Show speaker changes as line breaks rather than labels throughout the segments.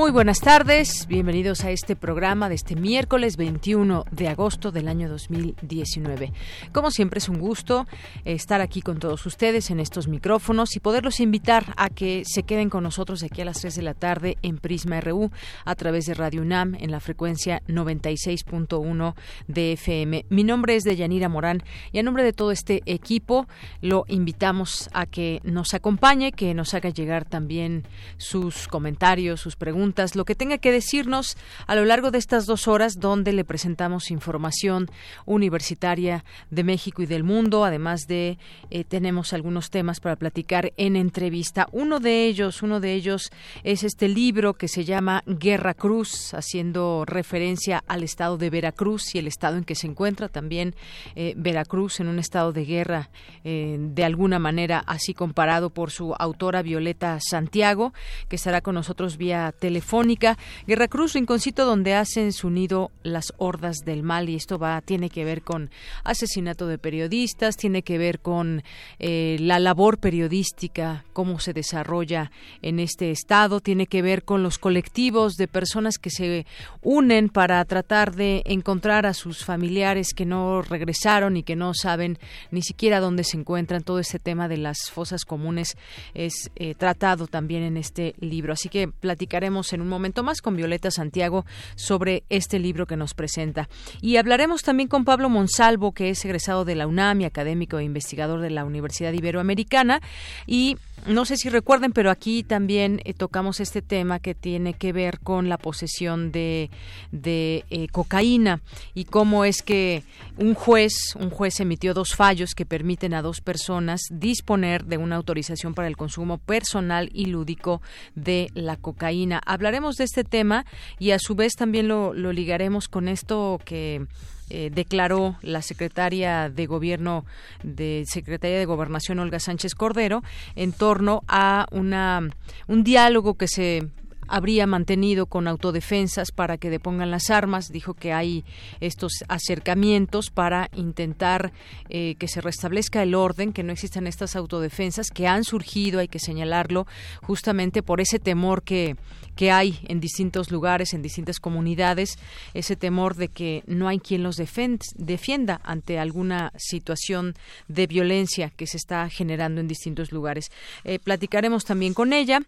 Muy buenas tardes, bienvenidos a este programa de este miércoles 21 de agosto del año 2019. Como siempre es un gusto estar aquí con todos ustedes en estos micrófonos y poderlos invitar a que se queden con nosotros aquí a las 3 de la tarde en Prisma RU a través de Radio UNAM en la frecuencia 96.1 de FM. Mi nombre es Deyanira Morán y a nombre de todo este equipo lo invitamos a que nos acompañe, que nos haga llegar también sus comentarios, sus preguntas lo que tenga que decirnos a lo largo de estas dos horas donde le presentamos información universitaria de México y del mundo. Además de, eh, tenemos algunos temas para platicar en entrevista. Uno de ellos, uno de ellos es este libro que se llama Guerra Cruz, haciendo referencia al estado de Veracruz y el estado en que se encuentra también eh, Veracruz en un estado de guerra, eh, de alguna manera así comparado por su autora Violeta Santiago, que estará con nosotros vía telefónica. Guerra Cruz, rinconcito donde hacen su nido las hordas del mal y esto va tiene que ver con asesinato de periodistas, tiene que ver con eh, la labor periodística, cómo se desarrolla en este estado, tiene que ver con los colectivos de personas que se unen para tratar de encontrar a sus familiares que no regresaron y que no saben ni siquiera dónde se encuentran. Todo este tema de las fosas comunes es eh, tratado también en este libro. Así que platicaremos en un momento más con Violeta Santiago sobre este libro que nos presenta. Y hablaremos también con Pablo Monsalvo, que es egresado de la UNAM y académico e investigador de la Universidad Iberoamericana. Y no sé si recuerden, pero aquí también eh, tocamos este tema que tiene que ver con la posesión de, de eh, cocaína y cómo es que un juez, un juez emitió dos fallos que permiten a dos personas disponer de una autorización para el consumo personal y lúdico de la cocaína. Hablaremos de este tema y a su vez también lo, ligaremos con esto que eh, declaró la secretaria de gobierno de secretaria de gobernación Olga Sánchez Cordero en torno a una un diálogo que se habría mantenido con autodefensas para que depongan las armas. Dijo que hay estos acercamientos para intentar eh, que se restablezca el orden, que no existan estas autodefensas que han surgido, hay que señalarlo, justamente por ese temor que, que hay en distintos lugares, en distintas comunidades, ese temor de que no hay quien los defienda ante alguna situación de violencia que se está generando en distintos lugares. Eh, platicaremos también con ella.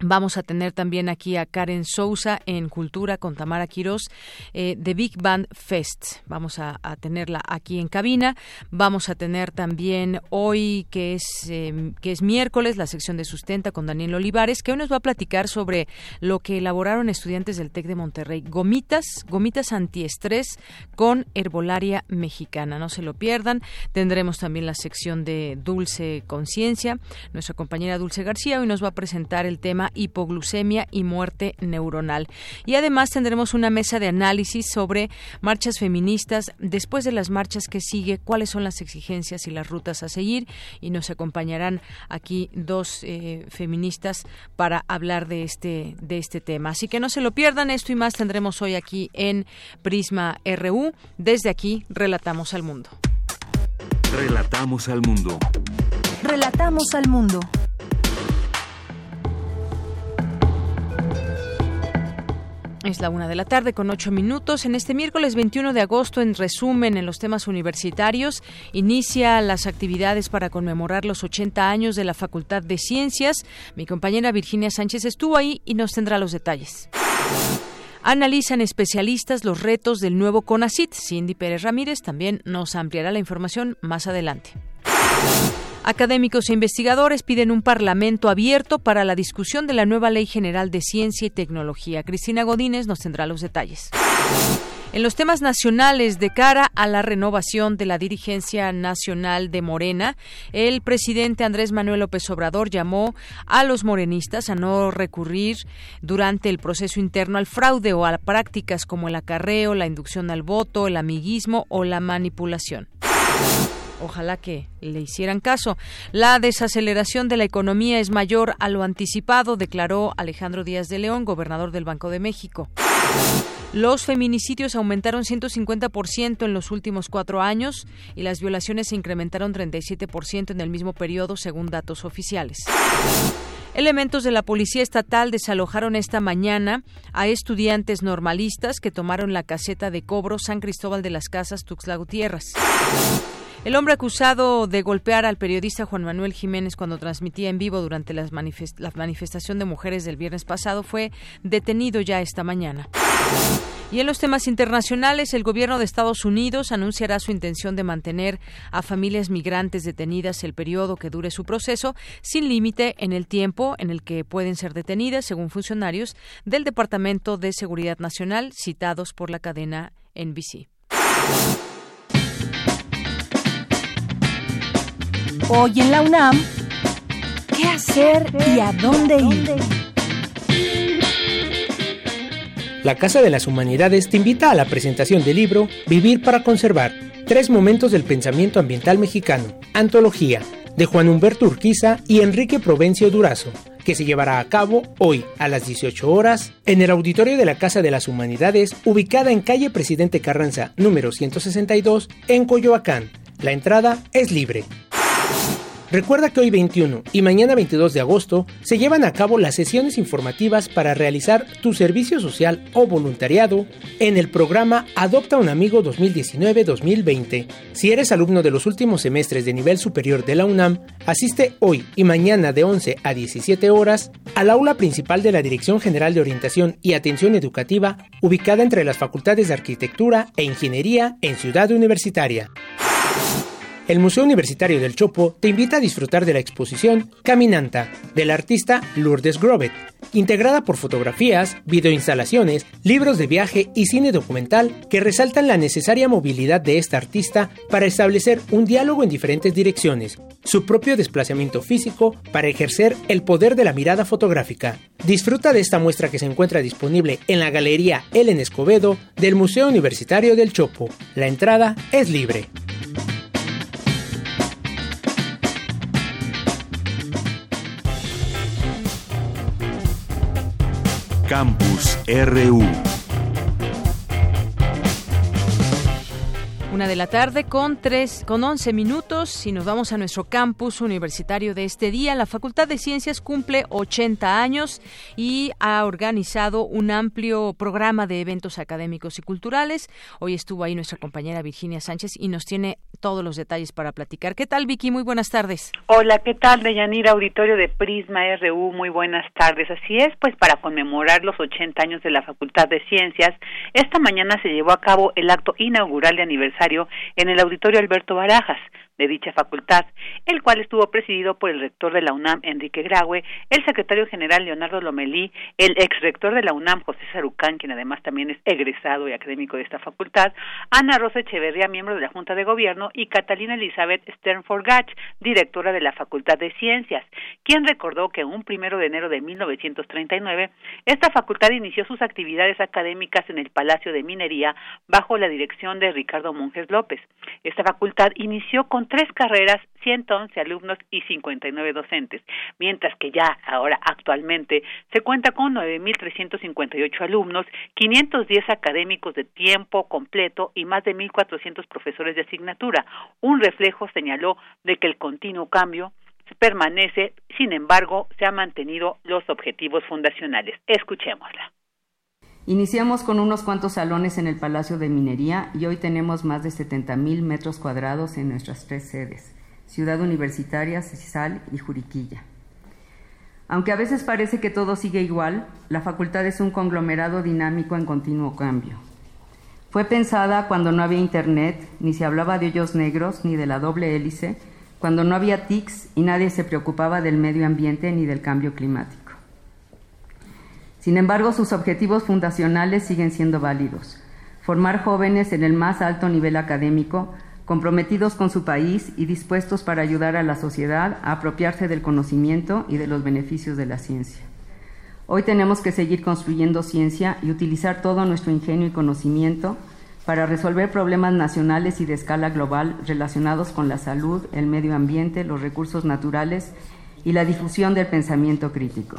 Vamos a tener también aquí a Karen Sousa en Cultura con Tamara Quirós eh, de Big Band Fest. Vamos a, tenerla aquí en cabina. Vamos a tener también hoy, que es, em, que es miércoles, la sección de Sustenta con Daniel Olivares, que hoy nos va a platicar sobre lo que elaboraron estudiantes del TEC de Monterrey. Gomitas, gomitas antiestrés con herbolaria mexicana. No se lo pierdan. Tendremos también la sección de Dulce Conciencia. Nuestra compañera Dulce García hoy nos va a presentar el tema hipoglucemia y muerte neuronal. Y además tendremos una mesa de análisis sobre marchas feministas, después de las marchas que sigue, cuáles son las exigencias y las rutas a seguir. Y nos acompañarán aquí dos eh, feministas para hablar de este, de este tema. Así que no se lo pierdan, esto y más tendremos hoy aquí en Prisma RU. Desde aquí, relatamos al mundo.
Relatamos al mundo.
Relatamos al mundo.
Es la una de la tarde con ocho minutos. En este miércoles 21 de agosto, en resumen, en los temas universitarios, inicia las actividades para conmemorar los 80 años de la Facultad de Ciencias. Mi compañera Virginia Sánchez estuvo ahí y nos tendrá los detalles. Analizan especialistas los retos del nuevo CONACIT. Cindy Pérez Ramírez también nos ampliará la información más adelante. Académicos e investigadores piden un parlamento abierto para la discusión de la nueva Ley General de Ciencia y Tecnología. Cristina Godínez nos tendrá los detalles. En los temas nacionales, de cara a la renovación de la dirigencia nacional de Morena, el presidente Andrés Manuel López Obrador llamó a los morenistas a no recurrir durante el proceso interno al fraude o a prácticas como el acarreo, la inducción al voto, el amiguismo o la manipulación. Ojalá que le hicieran caso. La desaceleración de la economía es mayor a lo anticipado, declaró Alejandro Díaz de León, gobernador del Banco de México. Los feminicidios aumentaron 150% en los últimos cuatro años y las violaciones se incrementaron 37% en el mismo periodo, según datos oficiales. Elementos de la Policía Estatal desalojaron esta mañana a estudiantes normalistas que tomaron la caseta de cobro San Cristóbal de las Casas, Tuxtla Gutiérrez. El hombre acusado de golpear al periodista Juan Manuel Jiménez cuando transmitía en vivo durante la manifestación de mujeres del viernes pasado fue detenido ya esta mañana. Y en los temas internacionales, el gobierno de Estados Unidos anunciará su intención de mantener a familias migrantes detenidas el periodo que dure su proceso, sin límite en el tiempo en el que pueden ser detenidas, según funcionarios del Departamento de Seguridad Nacional citados por la cadena NBC.
Hoy en la UNAM, ¿qué hacer y a dónde ir?
La Casa de las Humanidades te invita a la presentación del libro Vivir para Conservar, tres momentos del pensamiento ambiental mexicano, antología, de Juan Humberto Urquiza y Enrique Provencio Durazo, que se llevará a cabo hoy a las 18 horas en el auditorio de la Casa de las Humanidades, ubicada en calle Presidente Carranza, número 162, en Coyoacán. La entrada es libre. Recuerda que hoy 21 y mañana 22 de agosto se llevan a cabo las sesiones informativas para realizar tu servicio social o voluntariado en el programa Adopta un Amigo 2019-2020. Si eres alumno de los últimos semestres de nivel superior de la UNAM, asiste hoy y mañana de 11 a 17 horas al aula principal de la Dirección General de Orientación y Atención Educativa, ubicada entre las Facultades de Arquitectura e Ingeniería en Ciudad Universitaria. El Museo Universitario del Chopo te invita a disfrutar de la exposición Caminanta del artista Lourdes Grobet, integrada por fotografías, videoinstalaciones, libros de viaje y cine documental que resaltan la necesaria movilidad de esta artista para establecer un diálogo en diferentes direcciones, su propio desplazamiento físico para ejercer el poder de la mirada fotográfica. Disfruta de esta muestra que se encuentra disponible en la Galería Ellen Escobedo del Museo Universitario del Chopo. La entrada es libre.
Campus RU.
Una de la tarde con tres, con 11 minutos y nos vamos a nuestro campus universitario de este día. La Facultad de Ciencias cumple 80 años y ha organizado un amplio programa de eventos académicos y culturales. Hoy estuvo ahí nuestra compañera Virginia Sánchez y nos tiene todos los detalles para platicar. ¿Qué tal, Vicky? Muy buenas tardes.
Hola, ¿qué tal, Deyanira? Auditorio de Prisma RU, muy buenas tardes. Así es, pues para conmemorar los 80 años de la Facultad de Ciencias, esta mañana se llevó a cabo el acto inaugural de aniversario en el Auditorio Alberto Barajas de dicha facultad, el cual estuvo presidido por el rector de la UNAM, Enrique Graue, el secretario general Leonardo Lomelí, el ex rector de la UNAM, José Sarucán, quien además también es egresado y académico de esta facultad, Ana Rosa Echeverría, miembro de la Junta de Gobierno, y Catalina Elizabeth Sternford Gach, directora de la Facultad de Ciencias, quien recordó que un primero de enero de 1939, esta facultad inició sus actividades académicas en el Palacio de Minería bajo la dirección de Ricardo Monjes López. Esta facultad inició tres carreras, 111 alumnos y 59 docentes, mientras que ya ahora actualmente se cuenta con 9.358 alumnos, 510 académicos de tiempo completo y más de 1.400 profesores de asignatura, un reflejo, señaló, de que el continuo cambio permanece, sin embargo, se han mantenido los objetivos fundacionales. Escuchémosla.
Iniciamos con unos cuantos salones en el Palacio de Minería y hoy tenemos más de 70 mil metros cuadrados en nuestras tres sedes, Ciudad Universitaria, Cisal y Juriquilla. Aunque a veces parece que todo sigue igual, la facultad es un conglomerado dinámico en continuo cambio. Fue pensada cuando no había internet, ni se hablaba de hoyos negros, ni de la doble hélice, cuando no había TICs y nadie se preocupaba del medio ambiente ni del cambio climático. Sin embargo, sus objetivos fundacionales siguen siendo válidos. Formar jóvenes en el más alto nivel académico, comprometidos con su país y dispuestos para ayudar a la sociedad a apropiarse del conocimiento y de los beneficios de la ciencia. Hoy tenemos que seguir construyendo ciencia y utilizar todo nuestro ingenio y conocimiento para resolver problemas nacionales y de escala global relacionados con la salud, el medio ambiente, los recursos naturales y la difusión del pensamiento crítico.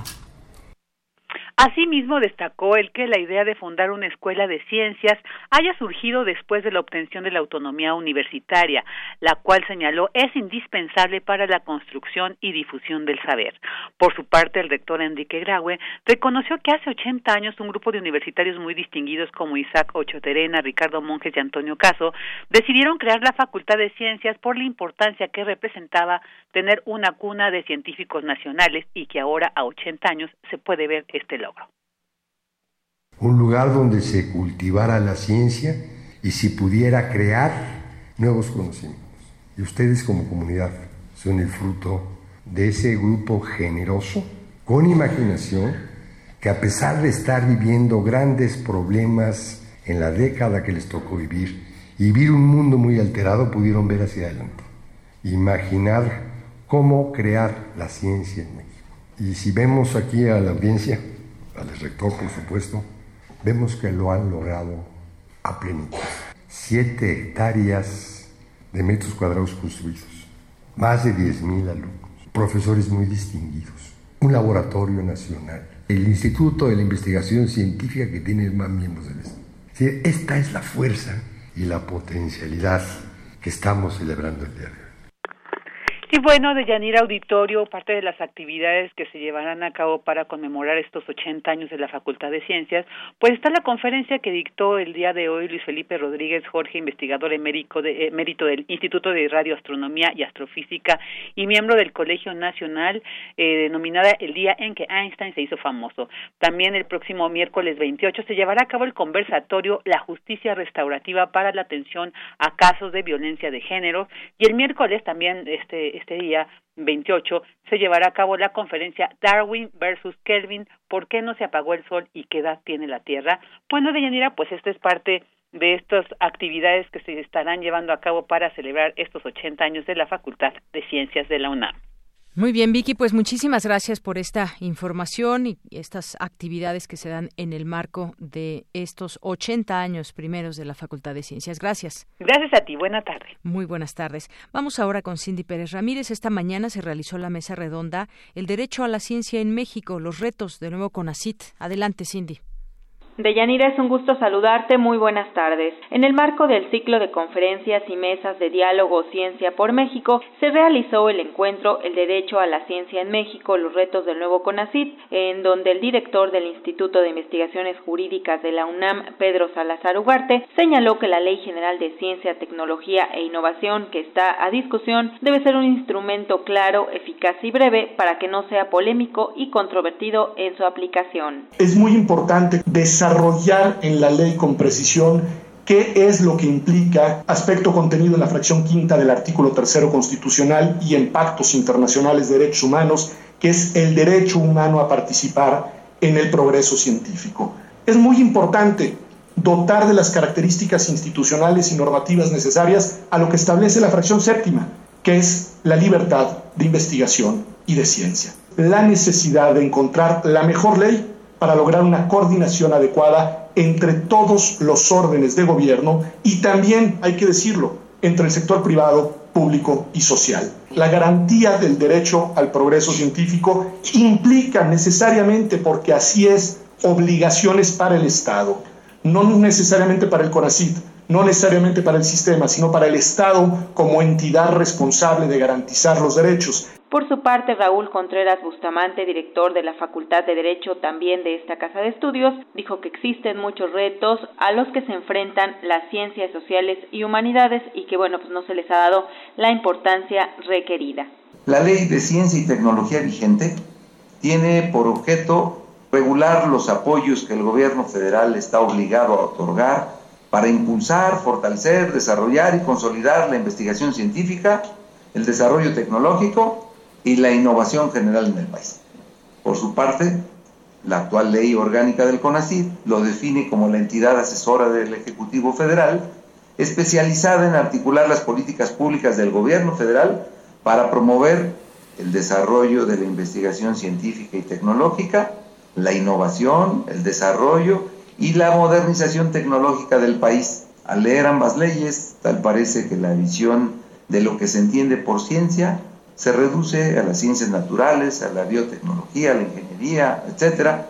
Asimismo, destacó el que la idea de fundar una escuela de ciencias haya surgido después de la obtención de la autonomía universitaria, la cual señaló es indispensable para la construcción y difusión del saber. Por su parte, el rector Enrique Graue reconoció que hace 80 años un grupo de universitarios muy distinguidos como Isaac Ochoterena, Ricardo Monjes y Antonio Caso decidieron crear la Facultad de Ciencias por la importancia que representaba tener una cuna de científicos nacionales y que ahora a 80 años se puede ver este logro.
Un lugar donde se cultivara la ciencia y si pudiera crear nuevos conocimientos. Y ustedes como comunidad son el fruto de ese grupo generoso, con imaginación, que a pesar de estar viviendo grandes problemas en la década que les tocó vivir, y vivir un mundo muy alterado, pudieron ver hacia adelante, imaginar cómo crear la ciencia en México. Y si vemos aquí a la audiencia, al rector por supuesto, vemos que lo han logrado a plenitud. Siete hectáreas de metros cuadrados construidos, más de 10.000 alumnos, profesores muy distinguidos, un laboratorio nacional, el Instituto de la Investigación Científica que tiene más miembros del Estado. Esta es la fuerza y la potencialidad que estamos celebrando el día de hoy.
Y bueno, de Yanira Auditorio, parte de las actividades que se llevarán a cabo para conmemorar estos 80 años de la Facultad de Ciencias, pues está la conferencia que dictó el día de hoy Luis Felipe Rodríguez Jorge, investigador emérito, de, mérito del Instituto de Radioastronomía y Astrofísica y miembro del Colegio Nacional, eh, denominada el día en que Einstein se hizo famoso. También el próximo miércoles 28 se llevará a cabo el conversatorio La Justicia Restaurativa para la Atención a Casos de Violencia de Género y el miércoles también este este día 28 se llevará a cabo la conferencia Darwin versus Kelvin, ¿por qué no se apagó el sol y qué edad tiene la Tierra? Bueno, Deyanira, pues esta es parte de estas actividades que se estarán llevando a cabo para celebrar estos 80 años de la Facultad de Ciencias de la UNAM.
Muy bien, Vicky, pues muchísimas gracias por esta información y estas actividades que se dan en el marco de estos 80 años primeros de la Facultad de Ciencias. Gracias.
Gracias a ti. Buena tarde.
Muy buenas tardes. Vamos ahora con Cindy Pérez Ramírez. Esta mañana se realizó la mesa redonda El derecho a la ciencia en México, los retos de nuevo con ACIT. Adelante, Cindy.
Deyanira, es un gusto saludarte. Muy buenas tardes. En el marco del ciclo de conferencias y mesas de diálogo Ciencia por México, se realizó el encuentro El Derecho a la Ciencia en México, los retos del nuevo CONACIT, en donde el director del Instituto de Investigaciones Jurídicas de la UNAM, Pedro Salazar Ugarte, señaló que la Ley General de Ciencia, Tecnología e Innovación que está a discusión debe ser un instrumento claro, eficaz y breve para que no sea polémico y controvertido en su aplicación.
Es muy importante desarrollar desarrollar en la ley con precisión qué es lo que implica aspecto contenido en la fracción quinta del artículo tercero constitucional y en pactos internacionales de derechos humanos, que es el derecho humano a participar en el progreso científico. Es muy importante dotar de las características institucionales y normativas necesarias a lo que establece la fracción séptima, que es la libertad de investigación y de ciencia. La necesidad de encontrar la mejor ley para lograr una coordinación adecuada entre todos los órdenes de gobierno y también, hay que decirlo, entre el sector privado, público y social. La garantía del derecho al progreso científico implica necesariamente, porque así es, obligaciones para el Estado, no necesariamente para el CONACID, no necesariamente para el sistema, sino para el Estado como entidad responsable de garantizar los derechos.
Por su parte, Raúl Contreras Bustamante, director de la Facultad de Derecho también de esta Casa de Estudios, dijo que existen muchos retos a los que se enfrentan las ciencias sociales y humanidades y que, bueno, pues no se les ha dado la importancia requerida.
La ley de ciencia y tecnología vigente tiene por objeto regular los apoyos que el gobierno federal está obligado a otorgar para impulsar, fortalecer, desarrollar y consolidar la investigación científica el desarrollo tecnológico y la innovación general en el país. Por su parte, la actual ley orgánica del CONACYT lo define como la entidad asesora del Ejecutivo Federal, especializada en articular las políticas públicas del gobierno federal para promover el desarrollo de la investigación científica y tecnológica, la innovación, el desarrollo y la modernización tecnológica del país. Al leer ambas leyes, tal parece que la visión de lo que se entiende por ciencia se reduce a las ciencias naturales, a la biotecnología, a la ingeniería, etc.,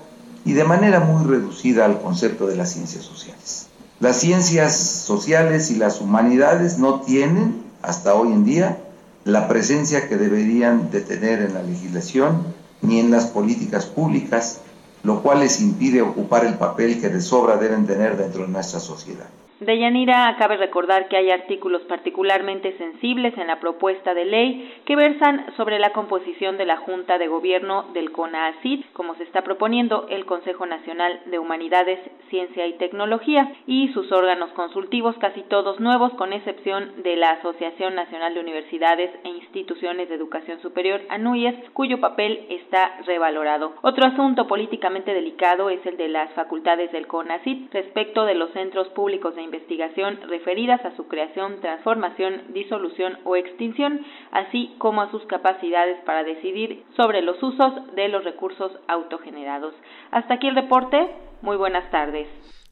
y de manera muy reducida al concepto de las ciencias sociales. Las ciencias sociales y las humanidades no tienen, hasta hoy en día, la presencia que deberían de tener en la legislación ni en las políticas públicas, lo cual les impide ocupar el papel que de sobra deben tener dentro de nuestra sociedad.
De Yanira cabe recordar que hay artículos particularmente sensibles en la propuesta de ley que versan sobre la composición de la Junta de Gobierno del CONACYT, como se está proponiendo el Consejo Nacional de Humanidades, Ciencia y Tecnología, y sus órganos consultivos, casi todos nuevos, con excepción de la Asociación Nacional de Universidades e Instituciones de Educación Superior, ANUYES, cuyo papel está revalorado. Otro asunto políticamente delicado es el de las facultades del CONACYT respecto de los centros públicos de investigación referidas a su creación, transformación, disolución o extinción, así como a sus capacidades para decidir sobre los usos de los recursos autogenerados. Hasta aquí el reporte. Muy buenas tardes.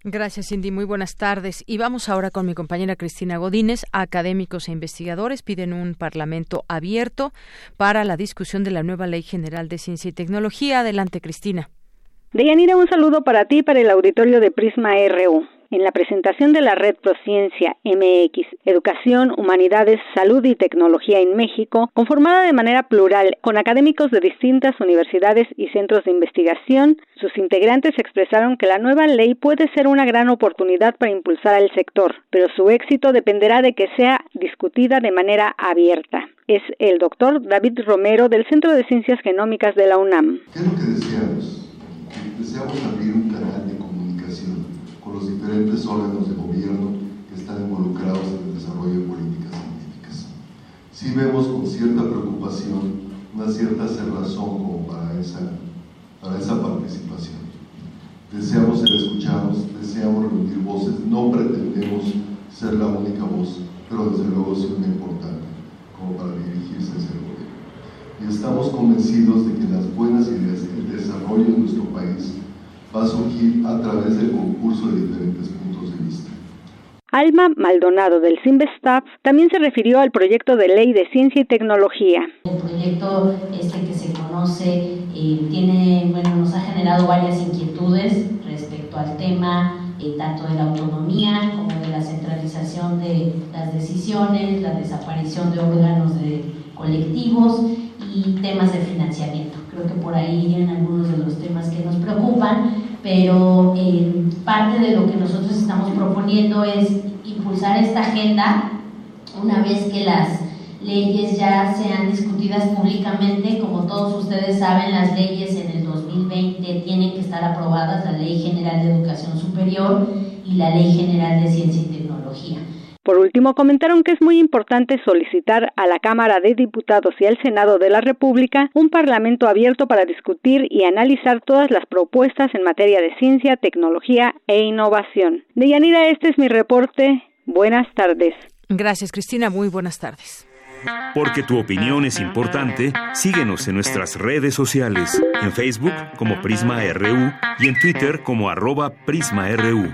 Gracias, Cindy. Muy buenas tardes. Y vamos ahora con mi compañera Cristina Godínez. Académicos e investigadores piden un parlamento abierto para la discusión de la nueva Ley General de Ciencia y Tecnología. Adelante, Cristina.
Deyanira, un saludo para ti y para el auditorio de Prisma RU. En la presentación de la Red Prociencia MX, Educación, Humanidades, Salud y Tecnología en México, conformada de manera plural con académicos de distintas universidades y centros de investigación, sus integrantes expresaron que la nueva ley puede ser una gran oportunidad para impulsar al sector, pero su éxito dependerá de que sea discutida de manera abierta. Es el doctor David Romero del Centro de Ciencias Genómicas de la UNAM.
¿Qué es lo que deseamos? Deseamos abrir un los diferentes órganos de gobierno que están involucrados en el desarrollo de políticas científicas. Sí vemos con cierta preocupación una cierta cerrazón como para esa, para esa participación. Deseamos ser escuchados, deseamos reunir voces, no pretendemos ser la única voz, pero desde luego sí una importante como para dirigirse a ese gobierno. Y estamos convencidos de que las buenas ideas, el desarrollo de nuestro país, va a surgir a través del concurso de diferentes puntos de vista.
Alma Maldonado del CIMBESTAF también se refirió al proyecto de ley de ciencia y tecnología.
El proyecto este que se conoce eh, tiene, bueno, nos ha generado varias inquietudes respecto al tema eh, tanto de la autonomía como de la centralización de las decisiones, la desaparición de órganos de colectivos y temas de financiamiento. Creo que por ahí vienen algunos de los temas que nos preocupan pero eh, parte de lo que nosotros estamos proponiendo es impulsar esta agenda una vez que las leyes ya sean discutidas públicamente. Como todos ustedes saben, las leyes en el 2020 tienen que estar aprobadas, la Ley General de Educación Superior y la Ley General de Ciencia y Tecnología.
Por último, comentaron que es muy importante solicitar a la Cámara de Diputados y al Senado de la República un Parlamento abierto para discutir y analizar todas las propuestas en materia de ciencia, tecnología e innovación. Deyanira, este es mi reporte. Buenas tardes.
Gracias, Cristina. Muy buenas tardes.
Porque tu opinión es importante, síguenos en nuestras redes sociales, en Facebook como Prisma RU y en Twitter como arroba PrismaRU.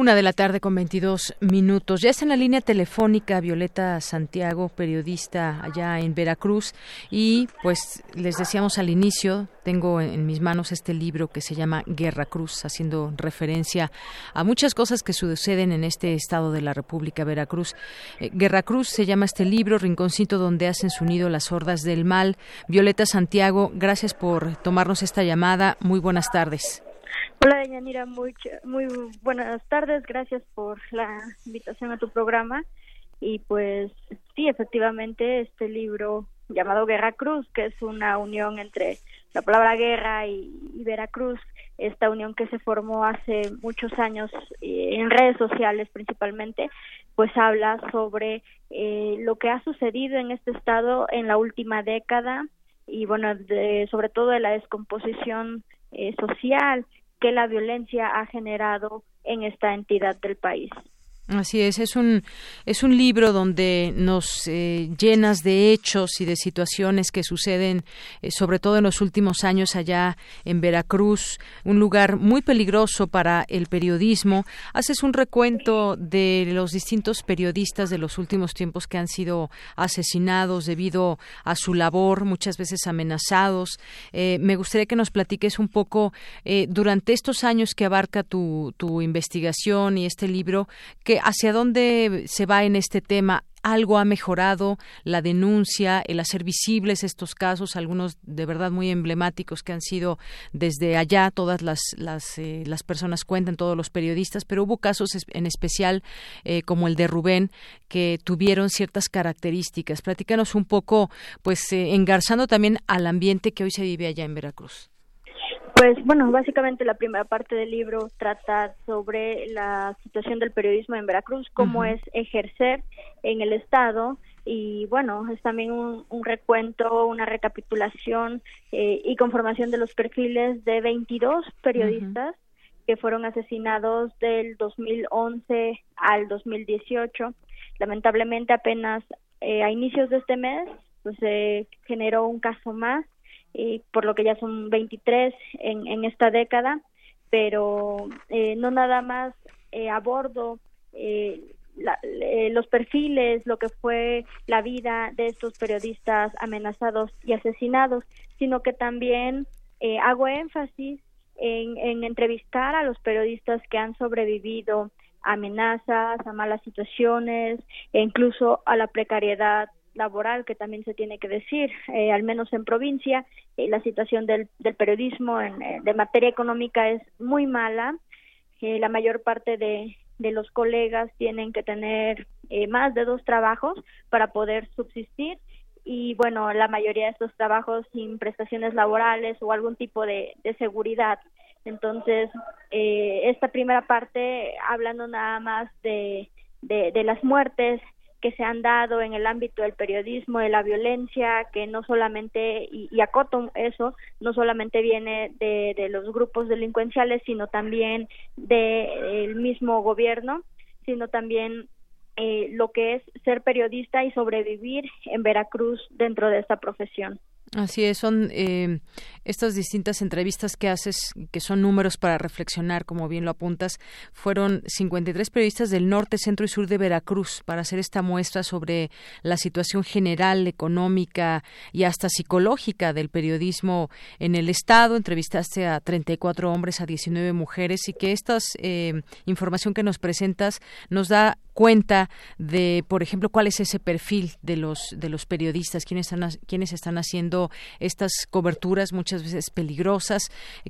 Una de la tarde con 22 minutos. Ya está en la línea telefónica Violeta Santiago, periodista allá en Veracruz. Y pues les decíamos al inicio, tengo en mis manos este libro que se llama Guerra Cruz, haciendo referencia a muchas cosas que suceden en este estado de la República Veracruz. Eh, Guerra Cruz se llama este libro, Rinconcito donde hacen su nido las hordas del mal. Violeta Santiago, gracias por tomarnos esta llamada. Muy buenas tardes.
Hola, Deyanira, muy, muy buenas tardes. Gracias por la invitación a tu programa. Y pues sí, efectivamente, este libro llamado Guerra Cruz, que es una unión entre la palabra guerra y, Veracruz, esta unión que se formó hace muchos años eh, en redes sociales principalmente, pues habla sobre eh, lo que ha sucedido en este estado en la última década y bueno, sobre todo de la descomposición eh, social que la violencia ha generado en esta entidad del país.
Así es, es un, es un libro donde nos eh, llenas de hechos y de situaciones que suceden, eh, sobre todo en los últimos años allá en Veracruz, un lugar muy peligroso para el periodismo. Haces un recuento de los distintos periodistas de los últimos tiempos que han sido asesinados debido a su labor, muchas veces amenazados. Eh, me gustaría que nos platiques un poco durante estos años que abarca tu, tu investigación y este libro, que hacia dónde se va en este tema algo ha mejorado la denuncia, el hacer visibles estos casos, algunos de verdad muy emblemáticos que han sido desde allá, todas las, las, eh, las personas cuentan, todos los periodistas, pero hubo casos en especial eh, como el de Rubén que tuvieron ciertas características. Platícanos un poco, pues eh, engarzando también al ambiente que hoy se vive allá en Veracruz.
Pues bueno, básicamente la primera parte del libro trata sobre la situación del periodismo en Veracruz, cómo es ejercer en el Estado. Y bueno, es también un, recuento, una recapitulación eh, y conformación de los perfiles de 22 periodistas que fueron asesinados del 2011 al 2018. Lamentablemente apenas eh, a inicios de este mes pues se generó un caso más y por lo que ya son 23 en, en esta década, pero eh, no nada más eh, abordo eh, eh, los perfiles, lo que fue la vida de estos periodistas amenazados y asesinados, sino que también hago énfasis en, en entrevistar a los periodistas que han sobrevivido amenazas, a malas situaciones e incluso a la precariedad laboral que también se tiene que decir, eh, al menos en provincia, eh, la situación del, del periodismo en, eh, de materia económica es muy mala. la mayor parte de, de los colegas tienen que tener más de dos trabajos para poder subsistir y bueno, la mayoría de estos trabajos sin prestaciones laborales o algún tipo de, de seguridad. Entonces, esta primera parte, hablando nada más de, de las muertes que se han dado en el ámbito del periodismo, de la violencia, que no solamente, y, y acoto eso, no solamente viene de, de los grupos delincuenciales, sino también del mismo gobierno, sino también eh, lo que es ser periodista y sobrevivir en Veracruz dentro de esta profesión.
Así es, son eh, estas distintas entrevistas que haces, que son números para reflexionar, como bien lo apuntas, fueron 53 periodistas del norte, centro y sur de Veracruz para hacer esta muestra sobre la situación general, económica y hasta psicológica del periodismo en el Estado. Entrevistaste a 34 hombres, a 19 mujeres y que esta eh, información que nos presentas nos da cuenta de, por ejemplo, cuál es ese perfil de los de los periodistas, quiénes están quiénes están haciendo estas coberturas muchas veces peligrosas,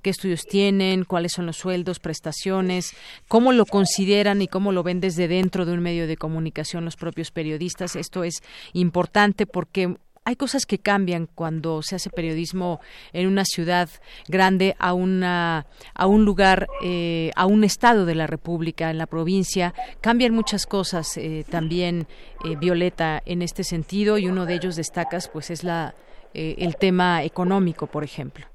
qué estudios tienen, cuáles son los sueldos, prestaciones, cómo lo consideran y cómo lo ven desde dentro de un medio de comunicación los propios periodistas. Esto es importante porque hay cosas que cambian cuando se hace periodismo en una ciudad grande a una a un lugar eh, a un estado de la República en la provincia. Cambian muchas cosas eh, también eh, Violeta en este sentido y uno de ellos destacas pues es la el tema económico por ejemplo.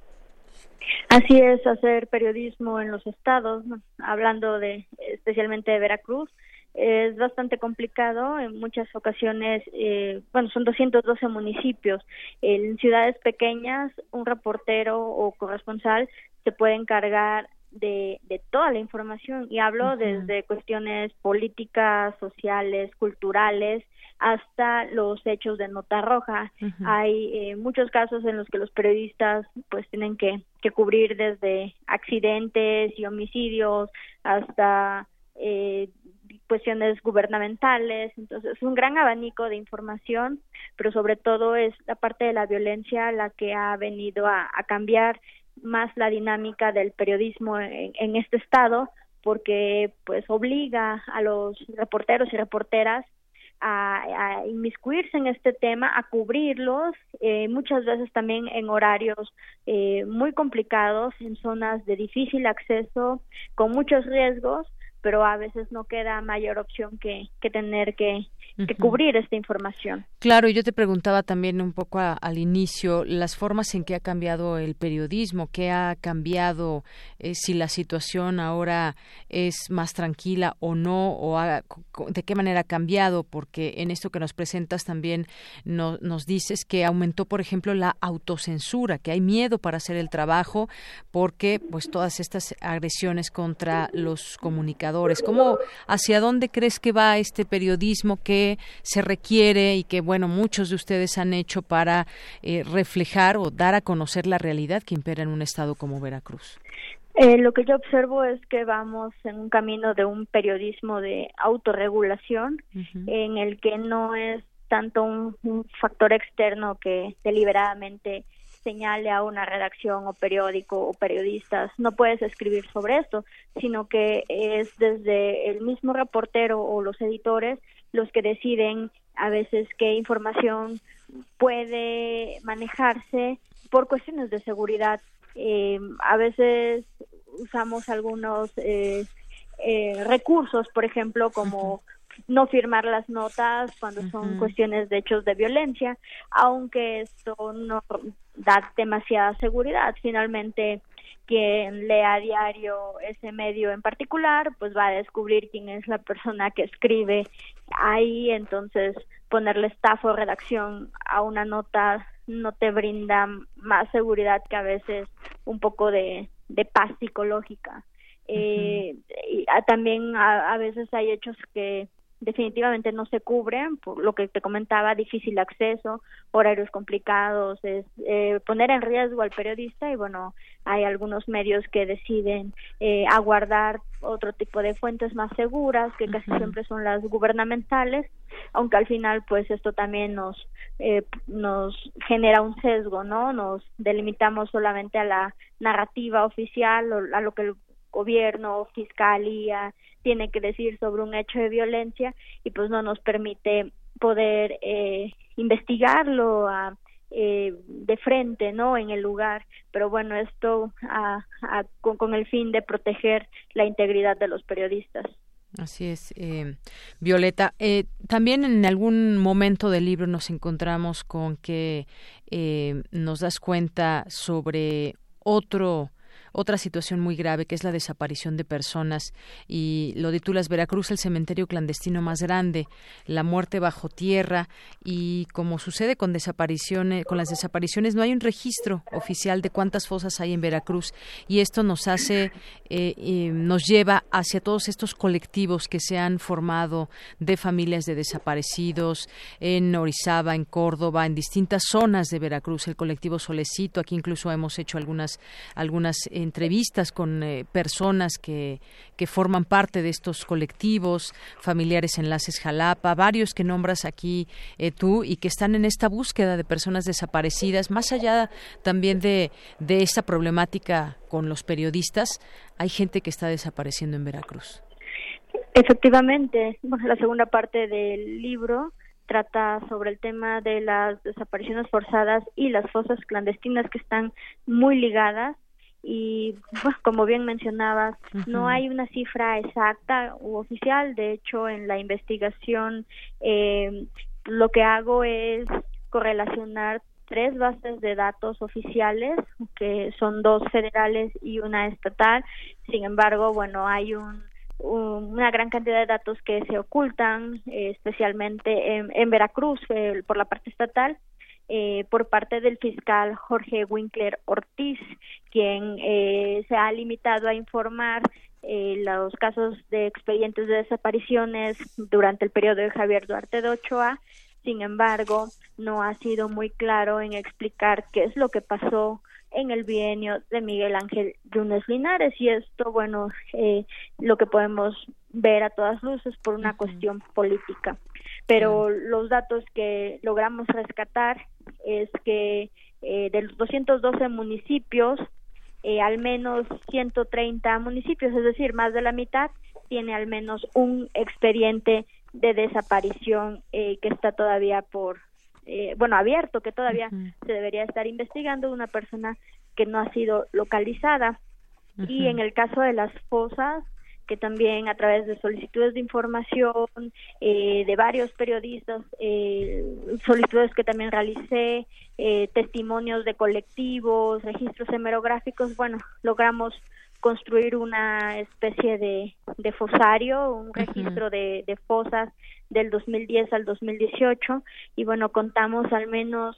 Así es, hacer periodismo en los estados, hablando de especialmente de Veracruz, es bastante complicado. En muchas ocasiones eh, bueno son 212 municipios. En ciudades pequeñas un reportero o corresponsal se puede encargar de, de toda la información. Y hablo desde cuestiones políticas sociales culturales hasta los hechos de nota roja. Hay eh, muchos casos en los que los periodistas pues tienen que, que cubrir desde accidentes y homicidios hasta eh, cuestiones gubernamentales, entonces es un gran abanico de información, pero sobre todo es la parte de la violencia la que ha venido a, cambiar más la dinámica del periodismo en, este estado, porque pues obliga a los reporteros y reporteras a, inmiscuirse en este tema, a cubrirlos, eh, muchas veces también en horarios eh, muy complicados, en zonas de difícil acceso, con muchos riesgos, pero a veces no queda mayor opción que, que tener que, cubrir esta información.
Claro, yo te preguntaba también un poco al inicio las formas en que ha cambiado el periodismo, qué ha cambiado, eh, si la situación ahora es más tranquila o no, o de qué manera ha cambiado, porque en esto que nos presentas también nos dices que aumentó, por ejemplo, la autocensura, que hay miedo para hacer el trabajo, porque pues todas estas agresiones contra los comunicadores ¿Cómo, hacia dónde crees que va este periodismo que se requiere y que, bueno, muchos de ustedes han hecho para eh, reflejar o dar a conocer la realidad que impera en un estado como Veracruz?
Eh, lo que yo observo es que vamos en un camino de un periodismo de autorregulación en el que no es tanto un factor externo que deliberadamente señale a una redacción o periódico o periodistas, no puedes escribir sobre esto, sino que es desde el mismo reportero o los editores los que deciden a veces qué información puede manejarse por cuestiones de seguridad. Eh, a veces usamos algunos eh, eh, recursos, por ejemplo, como no firmar las notas cuando son cuestiones de hechos de violencia, aunque esto no da demasiada seguridad. Finalmente, quien lea a diario ese medio en particular, pues va a descubrir quién es la persona que escribe ahí, entonces ponerle staff o redacción a una nota no te brinda más seguridad que a veces un poco de, de paz psicológica. eh, y, también a, veces hay hechos que definitivamente no se cubren, por lo que te comentaba, difícil acceso, horarios complicados, es eh, poner en riesgo al periodista y bueno, hay algunos medios que deciden eh, aguardar otro tipo de fuentes más seguras, que casi siempre son las gubernamentales, aunque al final pues esto también nos eh, nos genera un sesgo, ¿no? Nos delimitamos solamente a la narrativa oficial o a lo que el gobierno, fiscalía, tiene que decir sobre un hecho de violencia y pues no nos permite poder eh, investigarlo a, eh, de frente, ¿no? En el lugar. Pero bueno, esto con, el fin de proteger la integridad de los periodistas.
Así es, eh, Violeta. Eh, también en algún momento del libro nos encontramos con que nos das cuenta sobre otro otra situación muy grave que es la desaparición de personas y lo titulas Veracruz el cementerio clandestino más grande, la muerte bajo tierra y como sucede con desapariciones, con las desapariciones no hay un registro oficial de cuántas fosas hay en Veracruz y esto nos hace eh, nos lleva hacia todos estos colectivos que se han formado de familias de desaparecidos en Orizaba, en Córdoba, en distintas zonas de Veracruz, el colectivo Solecito, aquí incluso hemos hecho algunas algunas entrevistas con eh, personas que, que forman parte de estos colectivos, familiares enlaces Jalapa, varios que nombras aquí eh, tú y que están en esta búsqueda de personas desaparecidas, más allá también de, de esta problemática con los periodistas, hay gente que está desapareciendo en Veracruz.
Efectivamente, la segunda parte del libro trata sobre el tema de las desapariciones forzadas y las fosas clandestinas que están muy ligadas y como bien mencionabas, no hay una cifra exacta u oficial, de hecho en la investigación eh, lo que hago es correlacionar tres bases de datos oficiales, que son dos federales y una estatal. Sin embargo, bueno, hay un, una gran cantidad de datos que se ocultan, eh, especialmente en, en Veracruz eh, por la parte estatal eh, por parte del fiscal Jorge Winkler Ortiz, quien eh, se ha limitado a informar eh, los casos de expedientes de desapariciones durante el periodo de Javier Duarte de Ochoa. Sin embargo, no ha sido muy claro en explicar qué es lo que pasó en el bienio de Miguel Ángel Yunes Linares y esto, bueno, eh, lo que podemos ver a todas luces por una cuestión política. Pero los datos que logramos rescatar es que eh, de los 212 municipios, eh, al menos 130 municipios, es decir, más de la mitad, tiene al menos un expediente de desaparición que está todavía por bueno abierto que todavía se debería estar investigando. Una persona que no ha sido localizada. Y en el caso de las fosas que también a través de solicitudes de información eh, de varios periodistas, eh, solicitudes que también realicé, eh, testimonios de colectivos, registros hemerográficos, bueno, logramos construir una especie de, de fosario, un registro de, de fosas del 2010 al 2018 y bueno, contamos al menos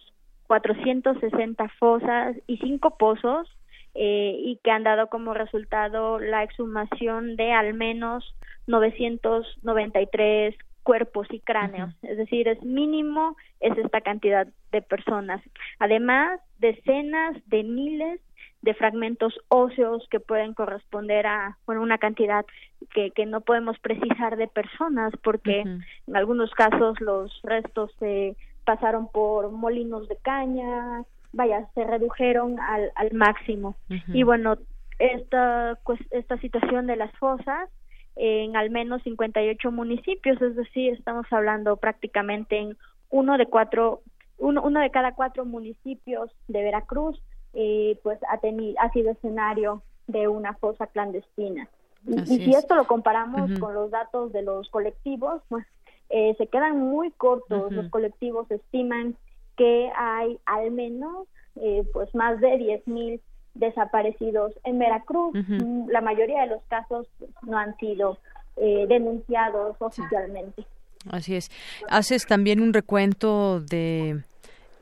460 fosas y cinco pozos eh, y que han dado como resultado la exhumación de al menos 993 cuerpos y cráneos, es decir, es mínimo es esta cantidad de personas. Además, decenas de miles de fragmentos óseos que pueden corresponder a bueno, una cantidad que, que no podemos precisar de personas porque en algunos casos los restos se pasaron por molinos de caña, vaya, se redujeron al, al máximo. Y bueno, esta, pues, esta situación de las fosas en al menos 58 municipios, es decir, estamos hablando prácticamente en uno de cuatro, uno, uno de cada cuatro municipios de Veracruz, eh, pues ha, tenido, ha sido escenario de una fosa clandestina. Y, si esto lo comparamos con los datos de los colectivos, pues eh, se quedan muy cortos. Los colectivos estiman que hay al menos eh, pues más de 10.000 desaparecidos en Veracruz. Mm, la mayoría de los casos no han sido eh, denunciados oficialmente.
Así es. Haces también un recuento de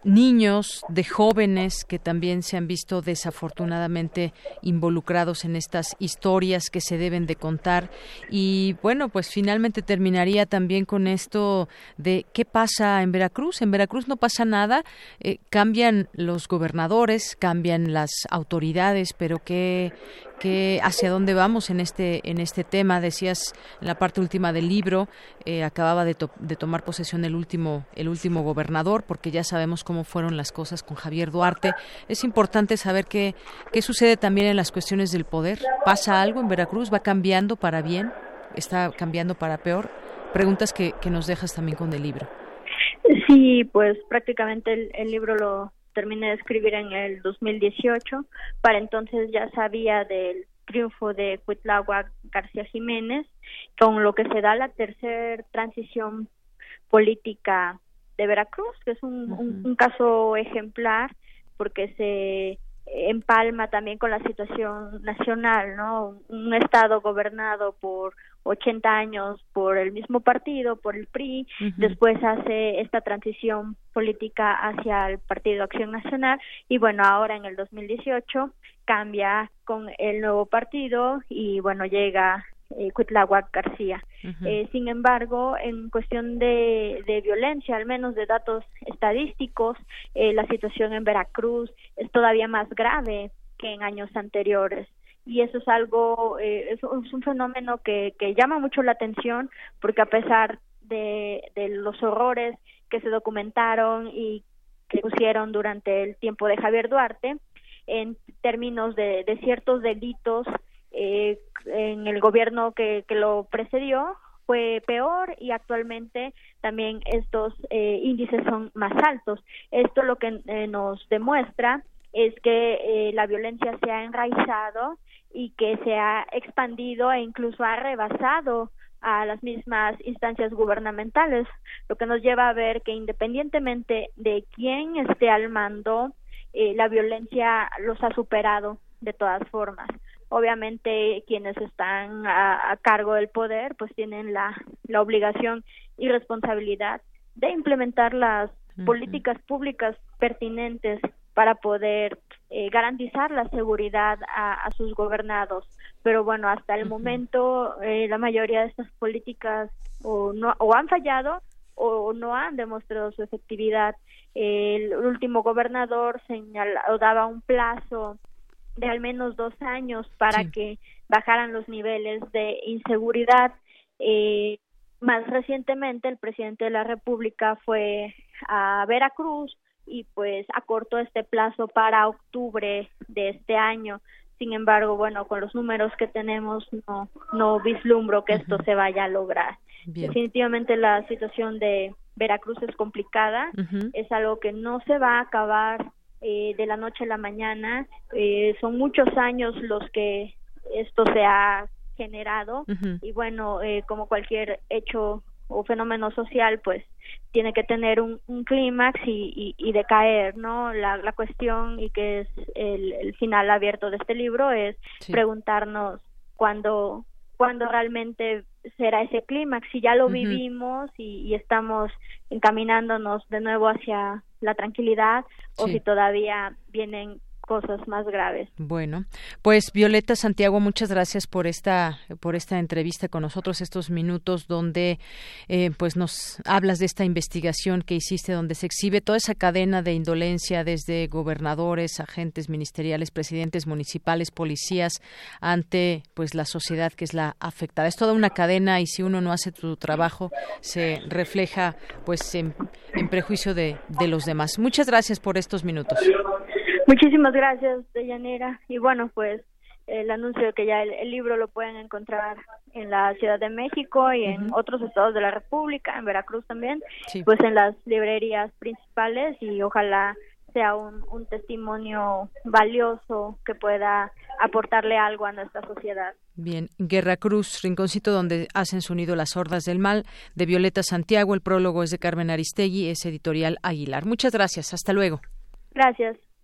niños, de jóvenes que también se han visto desafortunadamente involucrados en estas historias que se deben de contar. Y bueno, pues finalmente terminaría también con esto de qué pasa en Veracruz. En Veracruz no pasa nada, eh, cambian los gobernadores, cambian las autoridades, pero qué, qué, hacia dónde vamos en este, en este tema. Decías en la parte última del libro, eh, acababa de, de tomar posesión el último, el último gobernador, porque ya sabemos cómo fueron las cosas con Javier Duarte. Es importante saber qué, qué sucede también en las cuestiones del poder. ¿Pasa algo en Veracruz? ¿Va cambiando para bien? ¿Está cambiando para peor? Preguntas que, que nos dejas también con el libro.
Sí, pues prácticamente el libro lo terminé de escribir en el 2018. Para entonces ya sabía del triunfo de Cuitláhuac García Jiménez, con lo que se da la tercera transición política de Veracruz, que es un, un, caso ejemplar porque se empalma también con la situación nacional, ¿no? Un estado gobernado por 80 años por el mismo partido, por el PRI, después hace esta transición política hacia el Partido Acción Nacional y bueno, ahora en el 2018 cambia con el nuevo partido y bueno, llega eh, García. Eh, sin embargo, en cuestión de, de, violencia, al menos de datos estadísticos, eh, la situación en Veracruz es todavía más grave que en años anteriores. Y eso es algo, eh, es, un fenómeno que, que llama mucho la atención porque a pesar de, de los horrores que se documentaron y que pusieron durante el tiempo de Javier Duarte, en términos de, de ciertos delitos eh, en el gobierno que, que lo precedió fue peor y actualmente también estos eh, índices son más altos. Esto lo que eh, nos demuestra es que eh, la violencia se ha enraizado y que se ha expandido e incluso ha rebasado a las mismas instancias gubernamentales, lo que nos lleva a ver que independientemente de quién esté al mando, la violencia los ha superado de todas formas. Obviamente quienes están a, cargo del poder pues tienen la, la obligación y responsabilidad de implementar las políticas públicas pertinentes para poder eh, garantizar la seguridad a, sus gobernados. Pero bueno, hasta el momento eh, la mayoría de estas políticas o, no, o han fallado o no han demostrado su efectividad. El último gobernador señalaba, daba un plazo de al menos dos años para que bajaran los niveles de inseguridad. Eh, más recientemente el presidente de la República fue a Veracruz y pues acortó este plazo para octubre de este año. sin embargo, bueno, con los números que tenemos no, no vislumbro que esto se vaya a lograr. Definitivamente la situación de Veracruz es complicada, es algo que no se va a acabar eh, de la noche a la mañana, eh, son muchos años los que esto se ha generado y bueno, eh, como cualquier hecho o fenómeno social, pues tiene que tener un, clímax y, y, decaer, ¿no? La, la cuestión y que es el, final abierto de este libro es preguntarnos cuándo, cuándo realmente será ese clímax, si ya lo vivimos y, estamos encaminándonos de nuevo hacia la tranquilidad o si todavía vienen cosas más graves.
Bueno, pues Violeta Santiago, muchas gracias por esta por esta entrevista con nosotros, estos minutos donde eh, pues nos hablas de esta investigación que hiciste, donde se exhibe toda esa cadena de indolencia desde gobernadores, agentes ministeriales, presidentes municipales, policías ante pues la sociedad que es la afectada. Es toda una cadena y si uno no hace su trabajo se refleja pues en, en prejuicio de, de los demás. Muchas gracias por estos minutos.
Muchísimas gracias, Deyanira. Y bueno, pues el anuncio de que ya el, libro lo pueden encontrar en la Ciudad de México y en otros estados de la República, en Veracruz también, pues en las librerías principales y ojalá sea un, un testimonio valioso que pueda aportarle algo a nuestra sociedad.
Bien, Guerra Cruz, rinconcito donde hacen su nido las hordas del mal, de Violeta Santiago, el prólogo es de Carmen Aristegui, es editorial Aguilar. Muchas gracias, hasta luego.
Gracias.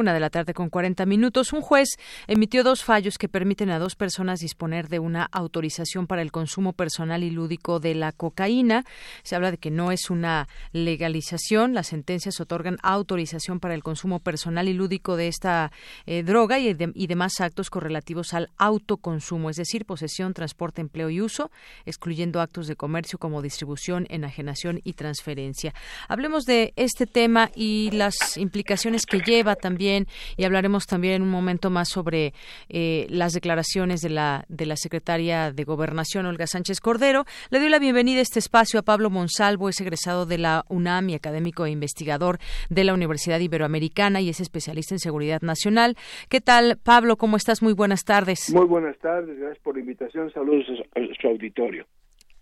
Una de la tarde con 40 minutos. Un juez emitió dos fallos que permiten a dos personas disponer de una autorización para el consumo personal y lúdico de la cocaína. Se habla de que no es una legalización. Las sentencias otorgan autorización para el consumo personal y lúdico de esta eh, droga y, y demás actos correlativos al autoconsumo, es decir, posesión, transporte, empleo y uso, excluyendo actos de comercio como distribución, enajenación y transferencia. Hablemos de este tema y las implicaciones que lleva también y hablaremos también en un momento más sobre eh, las declaraciones de la, de la secretaria de Gobernación, Olga Sánchez Cordero. Le doy la bienvenida a este espacio a Pablo Monsalvo, es egresado de la UNAM y académico e investigador de la Universidad Iberoamericana y es especialista en seguridad nacional. ¿Qué tal, Pablo? ¿Cómo estás? Muy buenas tardes.
Muy buenas tardes, gracias por la invitación. Saludos a su auditorio.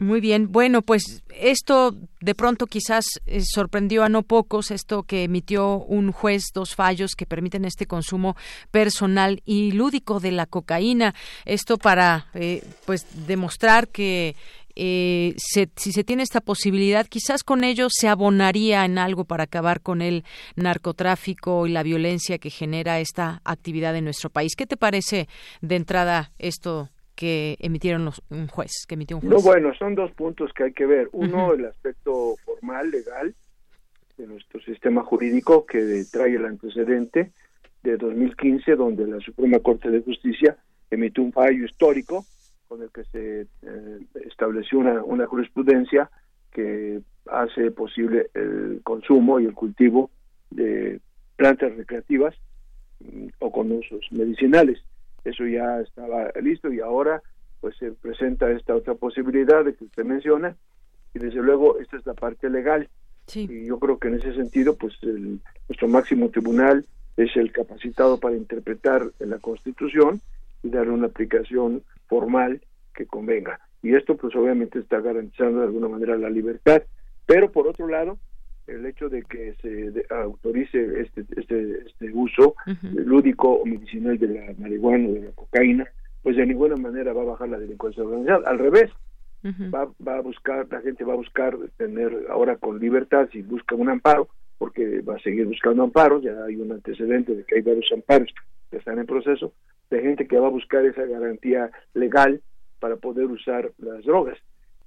Muy bien, bueno, pues esto de pronto quizás eh, sorprendió a no pocos, esto que emitió un juez dos fallos que permiten este consumo personal y lúdico de la cocaína, esto para eh, pues demostrar que eh, si se tiene esta posibilidad, quizás con ello se abonaría en algo para acabar con el narcotráfico y la violencia que genera esta actividad en nuestro país. ¿Qué te parece de entrada esto, que emitieron los, un juez, que emitió un juez?
No, bueno, son dos puntos que hay que ver. Uno, el aspecto formal, legal, de nuestro sistema jurídico que trae el antecedente de 2015, donde la Suprema Corte de Justicia emitió un fallo histórico con el que se eh, estableció una, una jurisprudencia que hace posible el consumo y el cultivo de plantas recreativas mm, o con usos medicinales eso ya estaba listo y ahora pues se presenta esta otra posibilidad de que usted menciona y desde luego esta es la parte legal. Y yo creo que en ese sentido pues el, nuestro máximo tribunal es el capacitado para interpretar la Constitución y dar una aplicación formal que convenga. Y esto pues obviamente está garantizando de alguna manera la libertad. Pero por otro lado el hecho de que se autorice este, este, este uso lúdico o medicinal de la marihuana o de la cocaína, pues de ninguna manera va a bajar la delincuencia organizada. Al revés, va, va a buscar, la gente va a buscar tener ahora con libertad, si busca un amparo, porque va a seguir buscando amparos, ya hay un antecedente de que hay varios amparos que están en proceso, de gente que va a buscar esa garantía legal para poder usar las drogas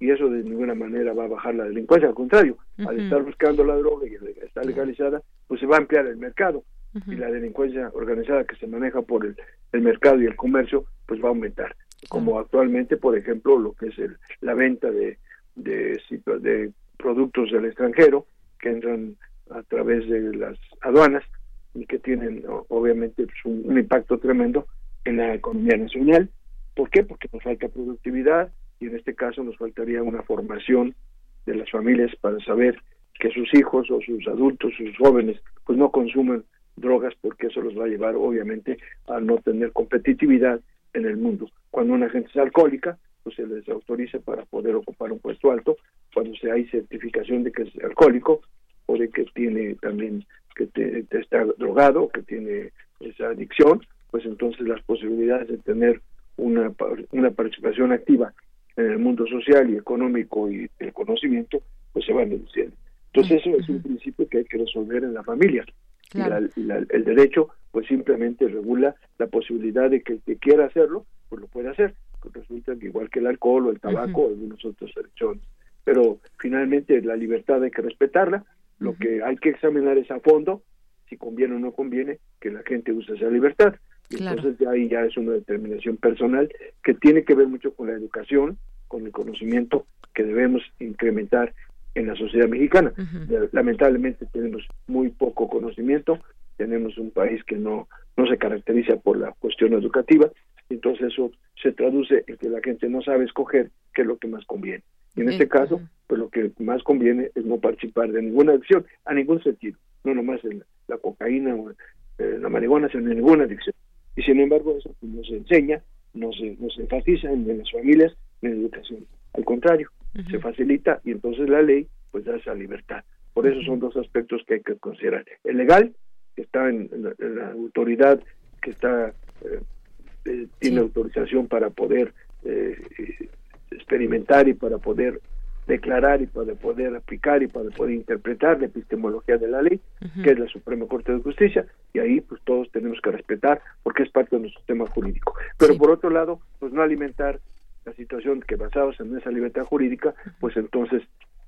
y eso de ninguna manera va a bajar la delincuencia, al contrario, al estar buscando la droga y está legalizada, pues se va a ampliar el mercado. Y la delincuencia organizada que se maneja por el, mercado y el comercio, pues va a aumentar, como actualmente, por ejemplo, lo que es el, la venta de, de, de productos del extranjero que entran a través de las aduanas y que tienen obviamente pues, un, impacto tremendo en la economía nacional. ¿Por qué? Porque nos falta productividad y en este caso nos faltaría una formación de las familias para saber que sus hijos o sus adultos, sus jóvenes, pues no consumen drogas porque eso los va a llevar obviamente a no tener competitividad en el mundo. Cuando una gente es alcohólica, pues se les autoriza para poder ocupar un puesto alto. Cuando se hay certificación de que es alcohólico o de que tiene también que te, está drogado, que tiene esa adicción, pues entonces las posibilidades de tener una, una participación activa en el mundo social y económico y el conocimiento, pues se van reduciendo. Entonces eso es un principio que hay que resolver en la familia. Y el derecho pues simplemente regula la posibilidad de que el que quiera hacerlo, pues lo puede hacer. Resulta que igual que el alcohol o el tabaco o algunos otros derechos. Pero finalmente la libertad hay que respetarla. Lo que hay que examinar es a fondo si conviene o no conviene que la gente use esa libertad. Entonces ya ahí ya es una determinación personal que tiene que ver mucho con la educación, con el conocimiento que debemos incrementar en la sociedad mexicana. Lamentablemente tenemos muy poco conocimiento, tenemos un país que no, no se caracteriza por la cuestión educativa, entonces eso se traduce en que la gente no sabe escoger qué es lo que más conviene. Y en este caso, pues lo que más conviene es no participar de ninguna adicción, a ningún sentido, no nomás en la, cocaína o eh, la marihuana, sino en ninguna adicción. Y sin embargo, eso pues, no se enseña, no se, no se enfatiza en, las familias, en la educación. Al contrario, se facilita y entonces la ley pues da esa libertad. Por eso son dos aspectos que hay que considerar. El legal, que está en, la, autoridad que está eh, eh, tiene autorización para poder eh, experimentar y para poder declarar y para poder aplicar y para poder interpretar la epistemología de la ley, que es la Suprema Corte de Justicia, y ahí pues todos tenemos que respetar porque es parte de nuestro sistema jurídico. Pero por otro lado, pues no alimentar la situación que basados en esa libertad jurídica, pues entonces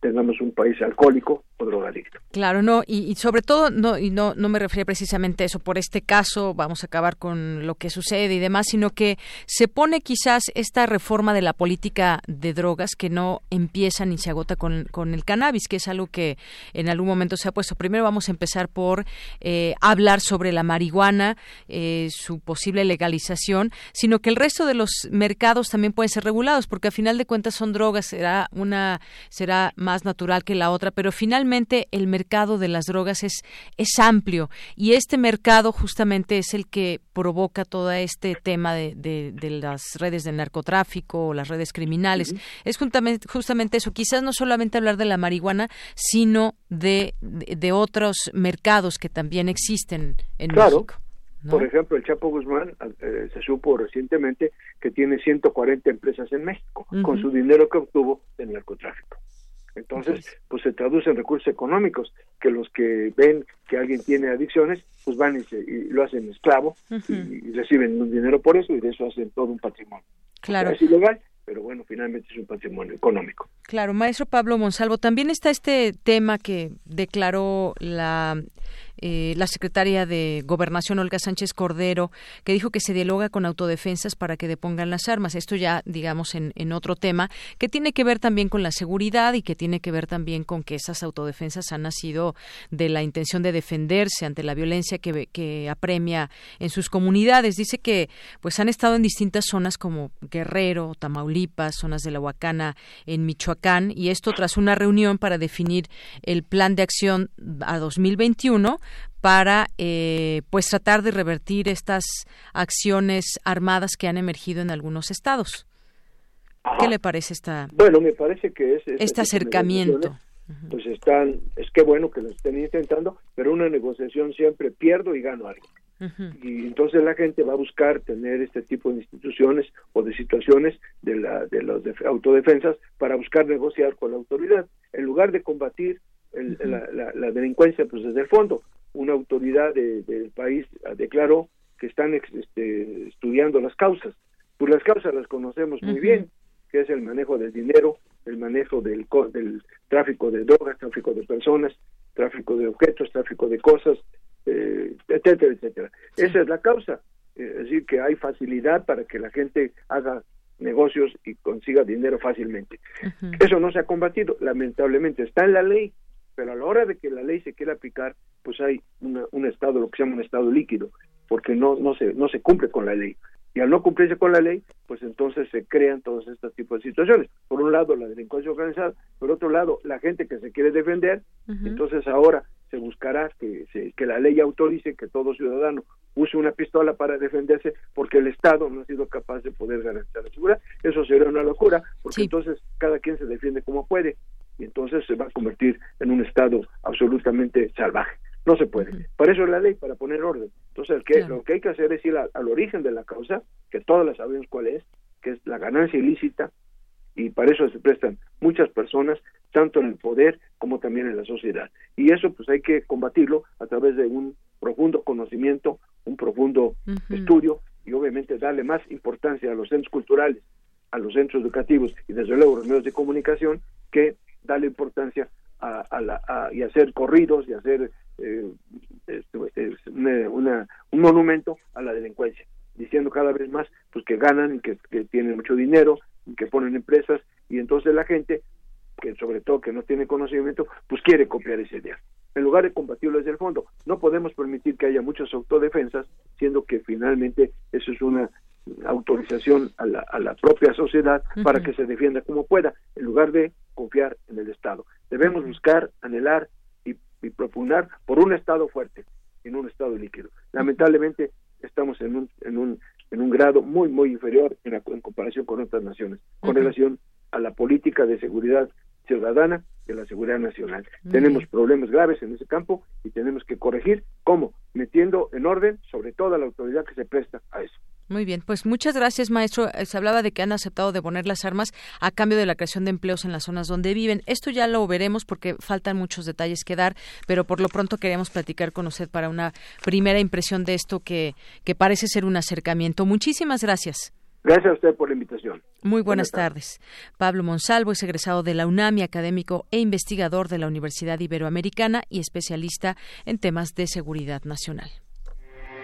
tengamos un país alcohólico o drogadicto.
Claro, no, y, sobre todo, no, y no, no me refería precisamente a eso, por este caso vamos a acabar con lo que sucede y demás, sino que se pone quizás esta reforma de la política de drogas que no empieza ni se agota con, con el cannabis, que es algo que en algún momento se ha puesto. Primero vamos a empezar por eh, hablar sobre la marihuana, eh, su posible legalización, sino que el resto de los mercados también pueden ser regulados, porque a final de cuentas son drogas, será una, será más más natural que la otra, pero finalmente el mercado de las drogas es, es amplio y este mercado justamente es el que provoca todo este tema de, de, las redes de narcotráfico o las redes criminales. Es justamente, justamente eso, quizás no solamente hablar de la marihuana, sino de, de, otros mercados que también existen en México.
Por ejemplo, el Chapo Guzmán eh, se supo recientemente que tiene 140 empresas en México con su dinero que obtuvo del narcotráfico. Entonces, pues se traduce en recursos económicos, que los que ven que alguien tiene adicciones, pues van y, lo hacen esclavo y, reciben un dinero por eso y de eso hacen todo un patrimonio.
Claro.
es ilegal, pero bueno, finalmente es un patrimonio económico.
Claro, maestro Pablo Monsalvo, también está este tema que declaró la eh, la secretaria de Gobernación, Olga Sánchez Cordero, que dijo que se dialoga con autodefensas para que depongan las armas. Esto ya, digamos, en, otro tema, que tiene que ver también con la seguridad y que tiene que ver también con que esas autodefensas han nacido de la intención de defenderse ante la violencia que, que apremia en sus comunidades. Dice que pues han estado en distintas zonas como Guerrero, Tamaulipas, zonas de la Huacana, en Michoacán, y esto tras una reunión para definir el plan de acción a 2021 para eh, pues tratar de revertir estas acciones armadas que han emergido en algunos estados. ¿Qué le parece esta?
Bueno, me parece que es,
este acercamiento.
Pues están, es que bueno que lo estén intentando, pero una negociación siempre pierdo y gano algo. Y entonces la gente va a buscar tener este tipo de instituciones o de situaciones de, la, de las autodefensas para buscar negociar con la autoridad. En lugar de combatir la, delincuencia pues desde el fondo. Una autoridad del país declaró que están este, estudiando las causas. Pues las causas las conocemos muy bien, que es el manejo del dinero, el manejo del, del tráfico de drogas, tráfico de personas, tráfico de objetos, tráfico de cosas, eh, etcétera, etcétera. Esa es la causa. es decir, que hay facilidad para que la gente haga negocios y consiga dinero fácilmente. Eso no se ha combatido, lamentablemente está en la ley, pero a la hora de que la ley se quiera aplicar, pues hay un estado, lo que se llama un estado líquido, porque no, no, se, no se cumple con la ley. Y al no cumplirse con la ley, pues entonces se crean todos estos tipos de situaciones. Por un lado, la delincuencia organizada, por otro lado, la gente que se quiere defender, entonces ahora se buscará que, que la ley autorice que todo ciudadano use una pistola para defenderse porque el Estado no ha sido capaz de poder garantizar la seguridad. Eso sería una locura, porque entonces cada quien se defiende como puede y entonces se va a convertir en un Estado absolutamente salvaje. No se puede. Para eso es la ley, para poner orden. Entonces, lo que hay que hacer es ir al origen de la causa, que todas la sabemos cuál es, que es la ganancia ilícita, y para eso se prestan muchas personas, tanto en el poder como también en la sociedad. Y eso pues hay que combatirlo a través de un profundo conocimiento, un profundo estudio y obviamente darle más importancia a los centros culturales, a los centros educativos y desde luego los medios de comunicación que darle importancia a, la, y hacer corridos y hacer eh, este, una, un monumento a la delincuencia, diciendo cada vez más pues que ganan que, que tienen mucho dinero que ponen empresas y entonces la gente que sobre todo que no tiene conocimiento, pues quiere copiar ese idea. En lugar de combatirlo desde el fondo, no podemos permitir que haya muchas autodefensas, siendo que finalmente eso es una autorización a la, a la propia sociedad para que se defienda como pueda, en lugar de confiar en el Estado. Debemos buscar, anhelar y, y propugnar por un Estado fuerte, en un Estado líquido. Lamentablemente estamos en un, en un, en un grado muy, muy inferior en, en comparación con otras naciones, con relación a la política de seguridad ciudadana de la seguridad nacional. tenemos problemas graves en ese campo y tenemos que corregir cómo metiendo en orden sobre todo la autoridad que se presta a eso.
Muy bien, pues muchas gracias, maestro. Eh, se hablaba de que han aceptado deponer las armas a cambio de la creación de empleos en las zonas donde viven. Esto ya lo veremos porque faltan muchos detalles que dar, pero por lo pronto queremos platicar con usted para una primera impresión de esto que, que parece ser un acercamiento. Muchísimas gracias.
Gracias a usted por la invitación.
Muy buenas, tardes. Pablo Monsalvo es egresado de la UNAMI, académico e investigador de la Universidad Iberoamericana y especialista en temas de seguridad nacional.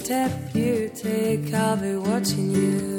Step you take, I'll be watching you.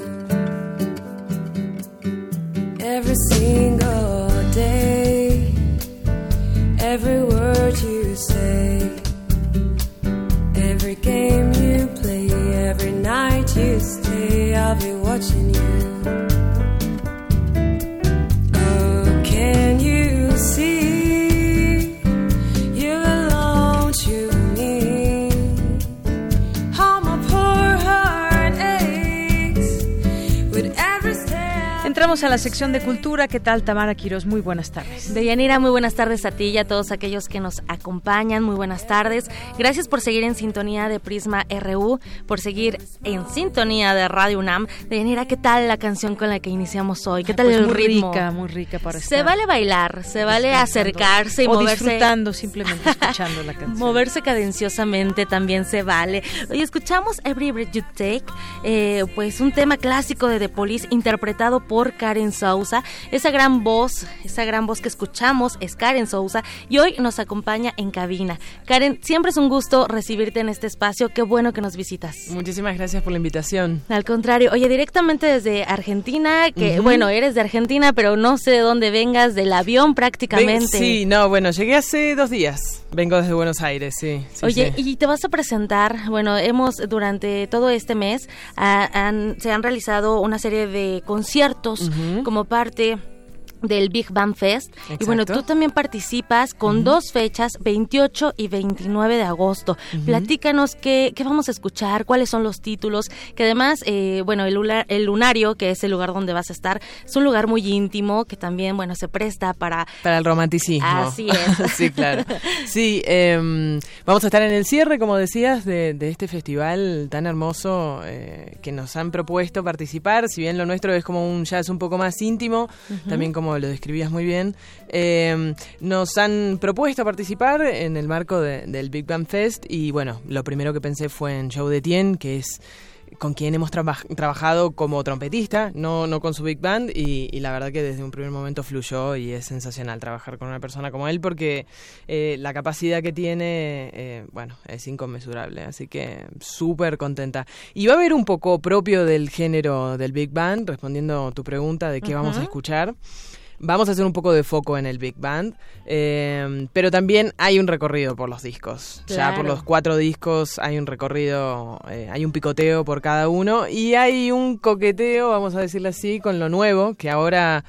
ese sección de cultura. ¿Qué tal, Tamara Quiroz? Muy buenas tardes.
Deyanira, muy buenas tardes a ti y a todos aquellos que nos acompañan. Muy buenas tardes. Gracias por seguir en sintonía de Prisma RU, por seguir en sintonía de Radio UNAM. Deyanira, ¿qué tal la canción con la que iniciamos hoy? ¿Qué tal
pues
el
muy
ritmo?
rica, muy rica para estar.
Se vale bailar, se vale acercarse y o moverse.
disfrutando, simplemente escuchando la canción.
moverse cadenciosamente también se vale. Hoy escuchamos Every Breath You Take, eh, pues un tema clásico de The Police interpretado por Karen Sousa. Esa gran voz, esa gran voz que escuchamos es Karen Sousa y hoy nos acompaña en cabina. Karen, siempre es un gusto recibirte en este espacio. Qué bueno que nos visitas.
Muchísimas gracias por la invitación.
Al contrario, oye, directamente desde Argentina, que bueno, eres de Argentina, pero no sé de dónde vengas, del avión prácticamente.
sí, no, bueno, llegué hace dos días. Vengo desde Buenos Aires, sí.
oye, y te vas a presentar, bueno, hemos durante todo este mes se han realizado una serie de conciertos como parte del Big Bang Fest. Y bueno, tú también participas con dos fechas, 28 y 29 de agosto. Platícanos qué, qué, vamos a escuchar, cuáles son los títulos, que además, eh, bueno, el, el, Lunario, que es el lugar donde vas a estar, es un lugar muy íntimo que también, bueno, se presta para...
Para el romanticismo.
Así es.
sí, claro. Sí, em, vamos a estar en el cierre, como decías, de, este festival tan hermoso eh, que nos han propuesto participar. Si bien lo nuestro es como un jazz un poco más íntimo, también como lo describías muy bien, eh, nos han propuesto participar en el marco del Big Bang Fest y bueno, lo primero que pensé fue en Joe Detien, que es con quien hemos trabajado como trompetista, no, no con su big band, y, la verdad que desde un primer momento fluyó y es sensacional trabajar con una persona como él porque eh, la capacidad que tiene, eh, bueno, es inconmensurable, así que súper contenta. Y va a haber un poco propio del género del big band, respondiendo tu pregunta de qué vamos a escuchar. Vamos a hacer un poco de foco en el Big Band, eh, pero también hay un recorrido por los discos. Ya por los cuatro discos hay un recorrido, eh, hay un picoteo por cada uno y hay un coqueteo, vamos a decirlo así, con lo nuevo, que ahora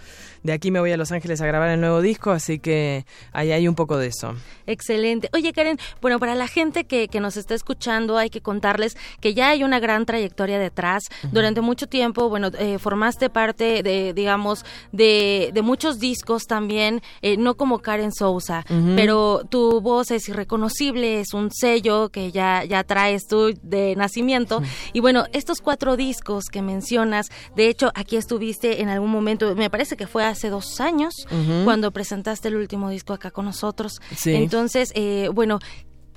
de aquí me voy a Los Ángeles a grabar el nuevo disco, así que ahí hay un poco de eso.
Excelente. Oye, Karen, bueno, para la gente que, que nos está escuchando, hay que contarles que ya hay una gran trayectoria detrás. Durante mucho tiempo, bueno, eh, formaste parte de, digamos, de, de muchos discos también, eh, no como Karen Sousa, pero tu voz es irreconocible, es un sello que ya, ya traes tú de nacimiento. Y bueno, estos cuatro discos que mencionas, de hecho, aquí estuviste en algún momento, me parece que fue hace dos años, cuando presentaste el último disco acá con nosotros. Entonces, eh, bueno,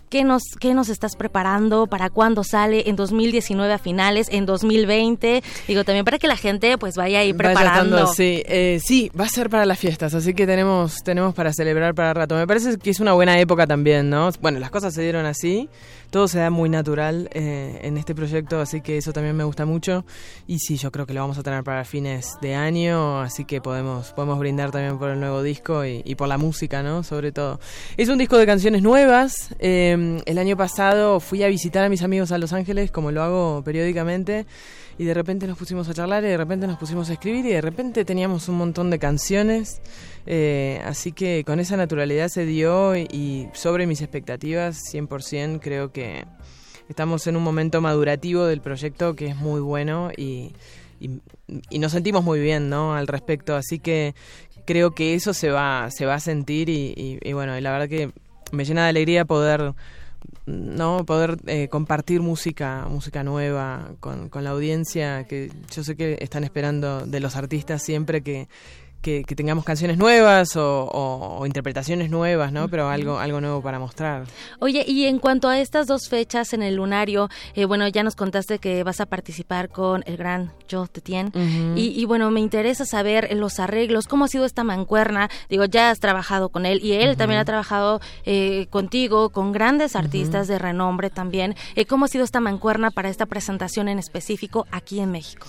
¿Qué nos, ¿Qué nos estás preparando? ¿Para cuándo sale? ¿En 2019 a finales? ¿En 2020? Digo, también para que la gente pues vaya ahí preparando.
sí. Eh, sí, va a ser para las fiestas, así que tenemos, tenemos para celebrar para rato. Me parece que es una buena época también, ¿no? Bueno, las cosas se dieron así, todo se da muy natural eh, en este proyecto, así que eso también me gusta mucho. Y sí, yo creo que lo vamos a tener para fines de año, así que podemos, podemos brindar también por el nuevo disco y, por la música, ¿no? Sobre todo. Es un disco de canciones nuevas. Em, el año pasado fui a visitar a mis amigos a Los Ángeles, como lo hago periódicamente y de repente nos pusimos a charlar y de repente nos pusimos a escribir y de repente teníamos un montón de canciones. Eh, así que con esa naturalidad se dio y, sobre mis expectativas 100% creo que estamos en un momento madurativo del proyecto que es muy bueno y, y, nos sentimos muy bien ¿no? al respecto. Así que creo que eso se va, se va a sentir y, y bueno, y la verdad que me llena de alegría poder no poder eh, compartir música música nueva con, con la audiencia que yo sé que están esperando de los artistas siempre que que, tengamos canciones nuevas o, interpretaciones nuevas, ¿no? Pero algo, algo nuevo para mostrar.
Oye, y en cuanto a estas dos fechas en el lunario, eh, bueno, ya nos contaste que vas a participar con el gran Joe Tetien. y, bueno, me interesa saber los arreglos, cómo ha sido esta mancuerna. Digo, ya has trabajado con él y él también ha trabajado eh, contigo, con grandes artistas de renombre también. Eh, ¿Cómo ha sido esta mancuerna para esta presentación en específico aquí en México?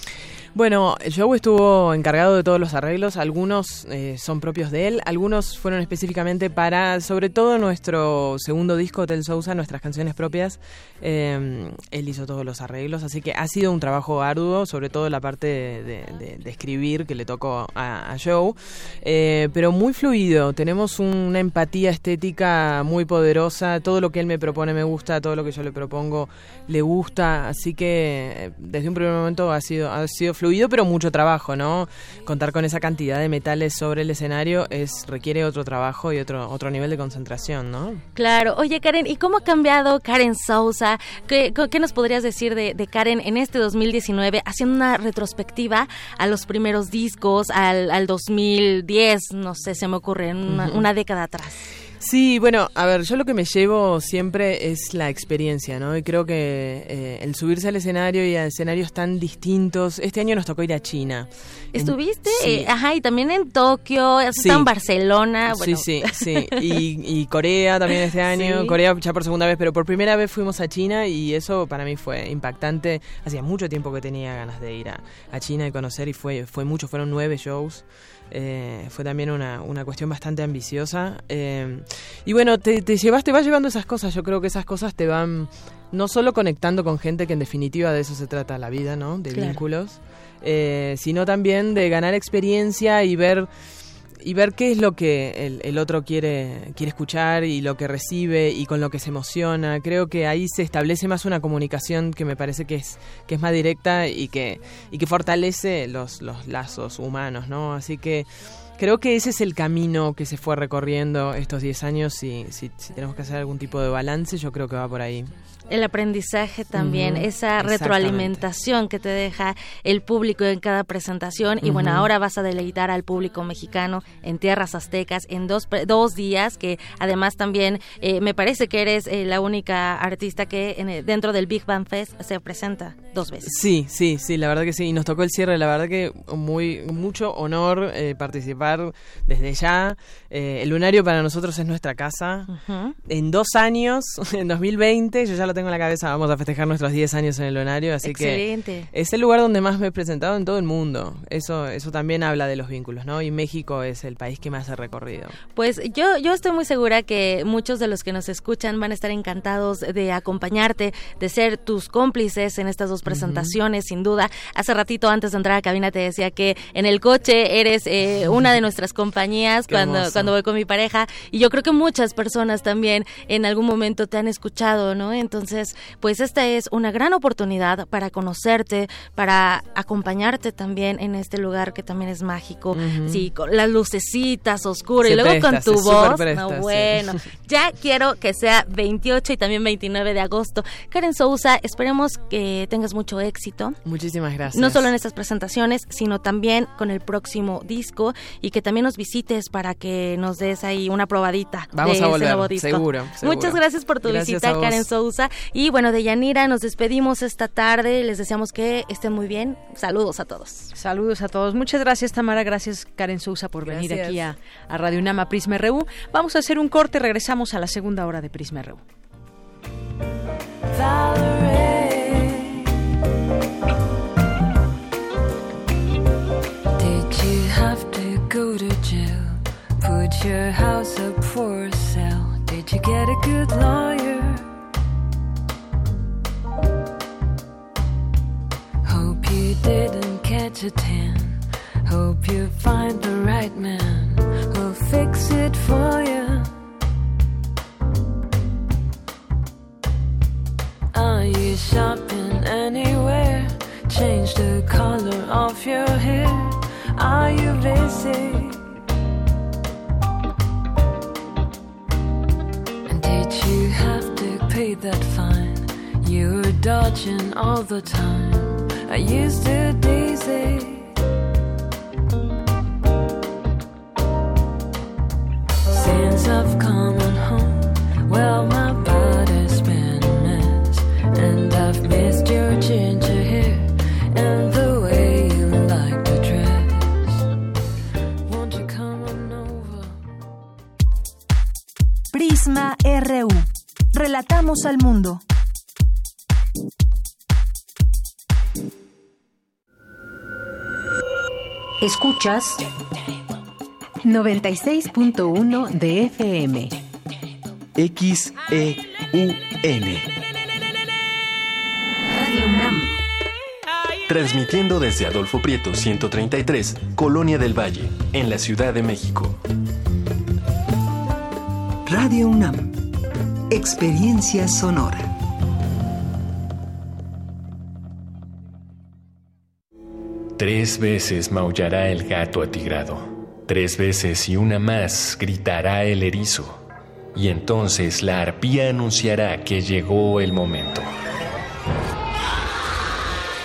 Bueno, Joe estuvo encargado de todos los arreglos, algunos eh, son propios de él, algunos fueron específicamente para, sobre todo nuestro segundo disco, Tel Sousa, nuestras canciones propias, eh, él hizo todos los arreglos, así que ha sido un trabajo arduo, sobre todo la parte de, escribir que le tocó a, Joe, eh, pero muy fluido, tenemos una empatía estética muy poderosa, todo lo que él me propone me gusta, todo lo que yo le propongo le gusta, así que desde un primer momento ha sido, ha sido fluido, pero mucho trabajo, ¿no? Contar con esa cantidad de metales sobre el escenario es requiere otro trabajo y otro otro nivel de concentración, ¿no?
Claro. Oye, Karen, ¿y cómo ha cambiado Karen Sousa? ¿Qué, qué nos podrías decir de, de, Karen en este 2019, haciendo una retrospectiva a los primeros discos, al, al 2010, no sé, se me ocurre, una, una década atrás?
Sí, bueno, a ver, yo lo que me llevo siempre es la experiencia, ¿no? Y creo que eh, el subirse al escenario y a escenarios tan distintos. Este año nos tocó ir a China.
¿Estuviste? Eh, ajá, y también en Tokio, sí. en Barcelona.
Sí, sí, sí. Y, Corea también este año. Corea ya por segunda vez, pero por primera vez fuimos a China y eso para mí fue impactante. Hacía mucho tiempo que tenía ganas de ir a, a China y conocer y fue, fue mucho, fueron nueve shows. Eh, fue también una, una, cuestión bastante ambiciosa. Eh, y bueno, te, te, llevas, te vas llevando esas cosas. Yo creo que esas cosas te van no solo conectando con gente, que en definitiva de eso se trata la vida, ¿no? De vínculos, eh, sino también de ganar experiencia y ver y ver qué es lo que el, otro quiere, quiere escuchar y lo que recibe y con lo que se emociona. Creo que ahí se establece más una comunicación que me parece que es, que es más directa y que, y que fortalece los, los lazos humanos, ¿no? Así que creo que ese es el camino que se fue recorriendo estos 10 años y si tenemos que hacer algún tipo de balance, yo creo que va por ahí
el aprendizaje también, esa retroalimentación que te deja el público en cada presentación. Y bueno, ahora vas a deleitar al público mexicano en tierras aztecas en dos, dos días, que además también eh, me parece que eres eh, la única artista que en dentro del Big Bang Fest se presenta dos veces.
Sí, sí, sí, la verdad que sí. Y nos tocó el cierre, la verdad que muy mucho honor eh, participar desde ya. el lunario para nosotros es nuestra casa. En dos años, en 2020, yo ya lo tengo en la cabeza, vamos a festejar nuestros 10 años en el Lonario, así que es el lugar donde más me he presentado en todo el mundo. Eso eso también habla de los vínculos, ¿no? Y México es el país que más he recorrido.
Pues yo yo estoy muy segura que muchos de los que nos escuchan van a estar encantados de acompañarte, de ser tus cómplices en estas dos presentaciones, sin duda. Hace ratito antes de entrar a cabina te decía que en el coche eres eh, una de nuestras compañías cuando cuando voy con mi pareja y yo creo que muchas personas también en algún momento te han escuchado, ¿no? Entonces entonces, pues esta es una gran oportunidad para conocerte, para acompañarte también en este lugar que también es mágico. Sí, con las lucecitas oscuras y luego con tu voz. no, bueno, ya quiero que sea 28 y también 29 de agosto. Karen Sousa, esperemos que tengas mucho éxito.
Muchísimas gracias.
No solo en estas presentaciones, sino también con el próximo disco y que también nos visites para que nos des ahí una probadita
Vamos
de
a volver,
nuevo disco.
Seguro,
Muchas gracias por tu visita, Karen Sousa. Y bueno, de Yanira nos despedimos esta tarde. Les deseamos que estén muy bien. Saludos a todos.
Saludos a todos. Muchas gracias, Tamara. Gracias, Karen Sousa, por venir aquí a, a Radio Nama Prisma RU. Vamos a hacer un corte. Regresamos a la segunda hora de Prisma RU. Put your house up for sale. Did you get a good? Didn't catch a tan. Hope you find the right man who'll fix it for you. Are you shopping anywhere? Change the color of your hair. Are you busy? And did you have to pay that fine? You were dodging all the time. I used to daisy. Since I've come home, well, my body's been a and I've missed your ginger hair and the way you like to dress. Won't you come over? Prisma RU. Relatamos al mundo.
Escuchas 96.1 de FM.
XEUN. Transmitiendo desde Adolfo Prieto 133, Colonia del Valle, en la Ciudad de México.
Radio UNAM. Experiencia sonora.
Tres veces maullará el gato atigrado, tres veces y una más gritará el erizo, y entonces la arpía anunciará que llegó el momento.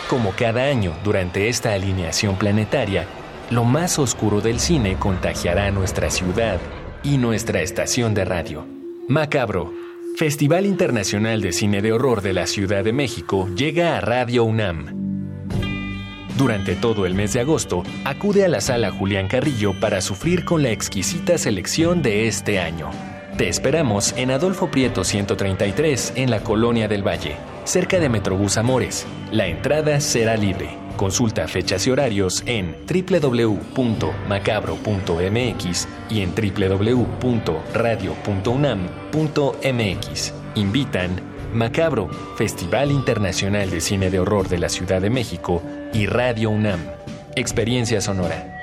Como cada año durante esta alineación planetaria, lo más oscuro del cine contagiará nuestra ciudad y nuestra estación de radio. Macabro, Festival Internacional de Cine de Horror de la Ciudad de México, llega a Radio UNAM durante todo el mes de agosto, acude a la sala Julián Carrillo para sufrir con la exquisita selección de este año. Te esperamos en Adolfo Prieto 133, en la Colonia del Valle, cerca de Metrobús Amores. La entrada será libre. Consulta fechas y horarios en www.macabro.mx y en www.radio.unam.mx. Invitan Macabro, Festival Internacional de Cine de Horror de la Ciudad de México y Radio UNAM. Experiencia sonora.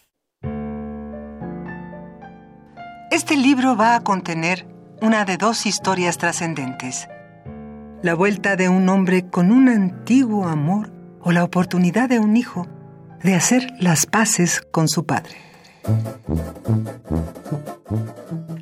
Este libro va a contener una de dos historias trascendentes. La vuelta de un hombre con un antiguo amor o la oportunidad de un hijo de hacer las paces con su padre.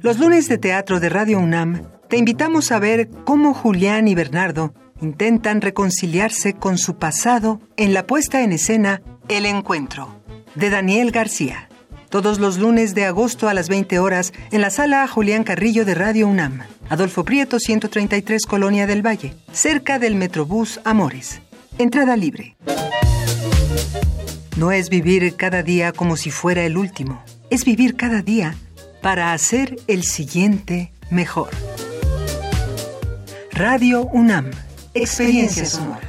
Los lunes de teatro de Radio UNAM te invitamos a ver cómo Julián y Bernardo intentan reconciliarse con su pasado en la puesta en escena El Encuentro, de Daniel García todos los lunes de agosto a las 20 horas en la sala Julián Carrillo de Radio UNAM. Adolfo Prieto, 133 Colonia del Valle, cerca del Metrobús Amores. Entrada libre. No es vivir cada día como si fuera el último, es vivir cada día para hacer el siguiente mejor. Radio UNAM, experiencia sonora.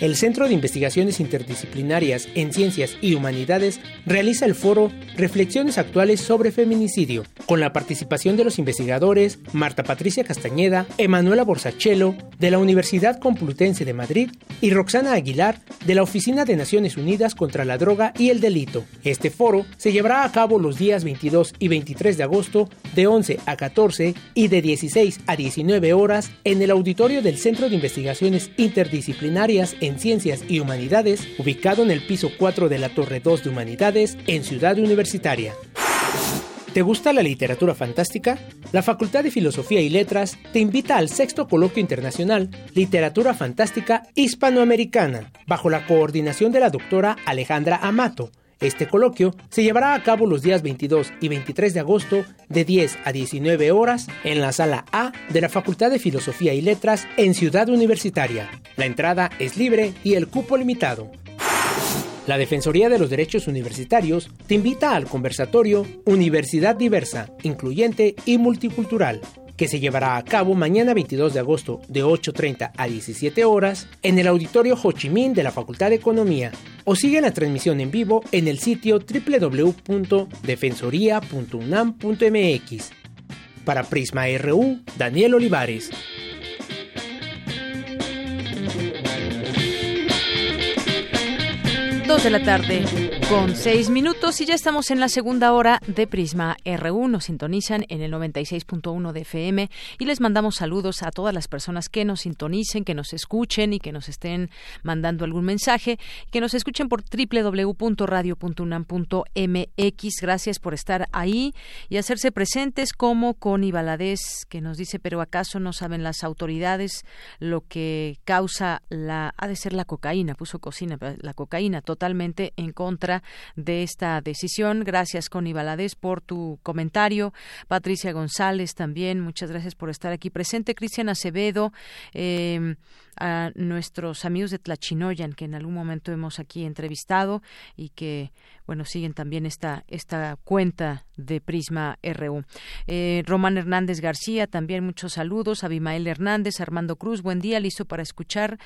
El Centro de Investigaciones Interdisciplinarias en Ciencias y Humanidades realiza el foro Reflexiones Actuales sobre Feminicidio, con la participación de los investigadores Marta Patricia Castañeda, Emanuela Borsachelo, de la Universidad Complutense de Madrid, y Roxana Aguilar, de la Oficina de Naciones Unidas contra la Droga y el Delito. Este foro se llevará a cabo los días 22 y 23 de agosto, de 11 a 14 y de 16 a 19 horas, en el auditorio del Centro de Investigaciones Interdisciplinarias en Ciencias y Humanidades, ubicado en el piso 4 de la Torre 2 de Humanidades, en Ciudad Universitaria. ¿Te gusta la literatura fantástica? La Facultad de Filosofía y Letras te invita al sexto coloquio internacional Literatura Fantástica Hispanoamericana, bajo la coordinación de la doctora Alejandra Amato. Este coloquio se llevará a cabo los días 22 y 23 de agosto de 10 a 19 horas en la sala A de la Facultad de Filosofía y Letras en Ciudad Universitaria. La entrada es libre y el cupo limitado. La Defensoría de los Derechos Universitarios te invita al conversatorio Universidad Diversa, Incluyente y Multicultural, que se llevará a cabo mañana 22 de agosto de 8.30 a 17 horas en el Auditorio Ho Chi Minh de la Facultad de Economía o sigue la transmisión en vivo en el sitio www.defensoría.unam.mx. Para Prisma RU, Daniel Olivares.
Dos de la tarde con seis minutos y ya estamos en la segunda hora de Prisma R1. Nos sintonizan en el 96.1 de FM y les mandamos saludos a todas las personas que nos sintonicen, que nos escuchen y que nos estén mandando algún mensaje, que nos escuchen por www.radio.unam.mx. Gracias por estar ahí y hacerse presentes como con Valadez, que nos dice, pero ¿acaso no saben las autoridades lo que causa la... ha de ser la cocaína, puso cocina, la cocaína totalmente en contra de esta decisión. Gracias, Connie Valadez, por tu comentario. Patricia González también, muchas gracias por estar aquí presente. Cristian Acevedo, eh, a nuestros amigos de Tlachinoyan, que en algún momento hemos aquí entrevistado y que, bueno, siguen también esta, esta cuenta de Prisma RU. Eh, Román Hernández García, también muchos saludos. Abimael Hernández, Armando Cruz, buen día, listo para escuchar.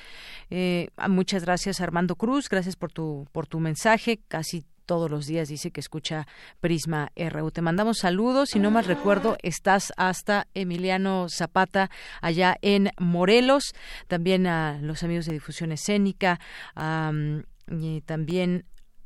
Eh, muchas gracias, Armando Cruz, gracias por tu, por tu mensaje. Casi todos los días dice que escucha Prisma RU. Te mandamos saludos, si no más recuerdo, estás hasta Emiliano Zapata allá en Morelos, también a los amigos de difusión escénica, y también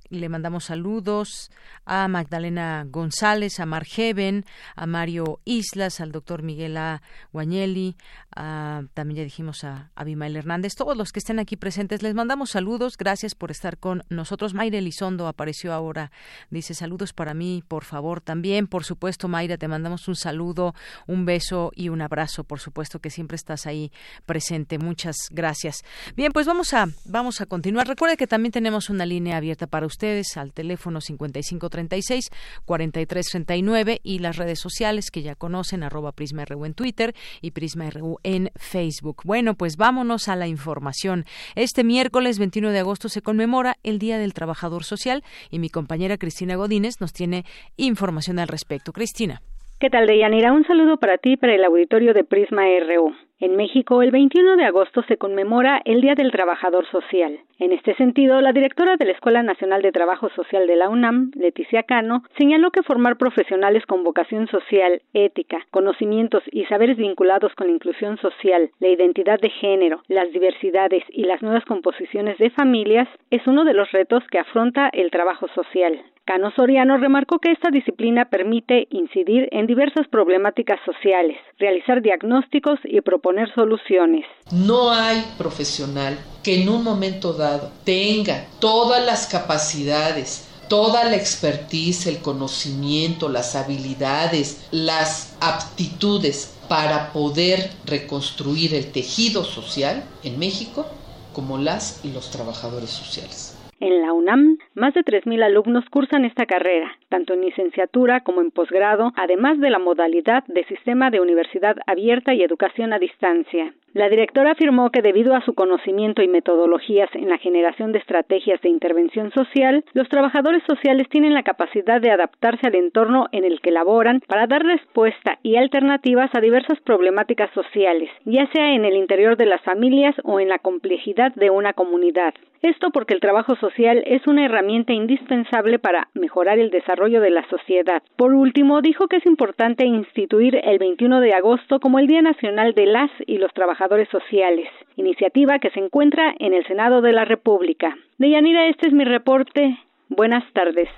le mandamos saludos a Magdalena González, a Margeven, a Mario Islas, al doctor Miguel A. Guañeli, también ya dijimos a Abimael Hernández, todos los que estén aquí presentes, les mandamos saludos, gracias por estar con nosotros. Mayra Elizondo apareció ahora, dice saludos para mí, por favor, también, por supuesto, Mayra, te mandamos un saludo, un beso y un abrazo, por supuesto que siempre estás ahí presente. Muchas gracias. Bien, pues vamos a, vamos a continuar. Recuerde que también tenemos una línea abierta para usted ustedes al teléfono 5536-4339 y las redes sociales que ya conocen, arroba Prisma RU en Twitter y Prisma RU en Facebook. Bueno, pues vámonos a la información. Este miércoles 21 de agosto se conmemora el Día del Trabajador Social y mi compañera Cristina Godínez nos tiene información al respecto. Cristina.
¿Qué tal, Deyanira? Un saludo para ti y para el auditorio de Prisma RU. En México, el 21 de agosto se conmemora el Día del Trabajador Social. En este sentido, la directora de la Escuela Nacional de Trabajo Social de la UNAM, Leticia Cano, señaló que formar profesionales con vocación social, ética, conocimientos y saberes vinculados con la inclusión social, la identidad de género, las diversidades y las nuevas composiciones de familias es uno de los retos que afronta el trabajo social. Cano Soriano remarcó que esta disciplina permite incidir en diversas problemáticas sociales, realizar diagnósticos y proponer soluciones.
No hay profesional que en un momento dado tenga todas las capacidades, toda la expertise, el conocimiento, las habilidades, las aptitudes para poder reconstruir el tejido social en México como las y los trabajadores sociales.
En la UNAM, más de 3.000 alumnos cursan esta carrera, tanto en licenciatura como en posgrado, además de la modalidad de sistema de universidad abierta y educación a distancia. La directora afirmó que debido a su conocimiento y metodologías en la generación de estrategias de intervención social, los trabajadores sociales tienen la capacidad de adaptarse al entorno en el que laboran para dar respuesta y alternativas a diversas problemáticas sociales, ya sea en el interior de las familias o en la complejidad de una comunidad. Esto porque el trabajo social es una herramienta indispensable para mejorar el desarrollo de la sociedad. Por último, dijo que es importante instituir el 21 de agosto como el Día Nacional de las y los Trabajadores Sociales, iniciativa que se encuentra en el Senado de la República. Deyanira, este es mi reporte. Buenas tardes.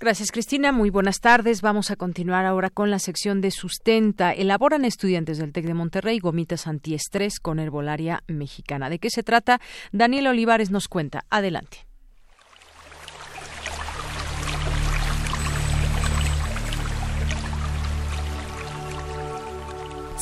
Gracias, Cristina. Muy buenas tardes. Vamos a continuar ahora con la sección de sustenta. Elaboran estudiantes del TEC de Monterrey gomitas antiestrés con herbolaria mexicana. ¿De qué se trata? Daniel Olivares nos cuenta. Adelante.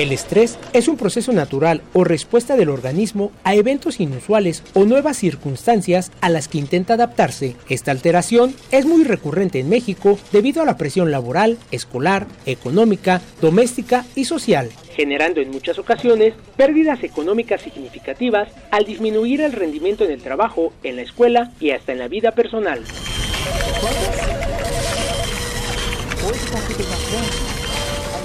El estrés es un proceso natural o respuesta del organismo a eventos inusuales o nuevas circunstancias a las que intenta adaptarse. Esta alteración es muy recurrente en México debido a la presión laboral, escolar, económica, doméstica y social, generando en muchas ocasiones pérdidas económicas significativas al disminuir el rendimiento en el trabajo, en la escuela y hasta en la vida personal.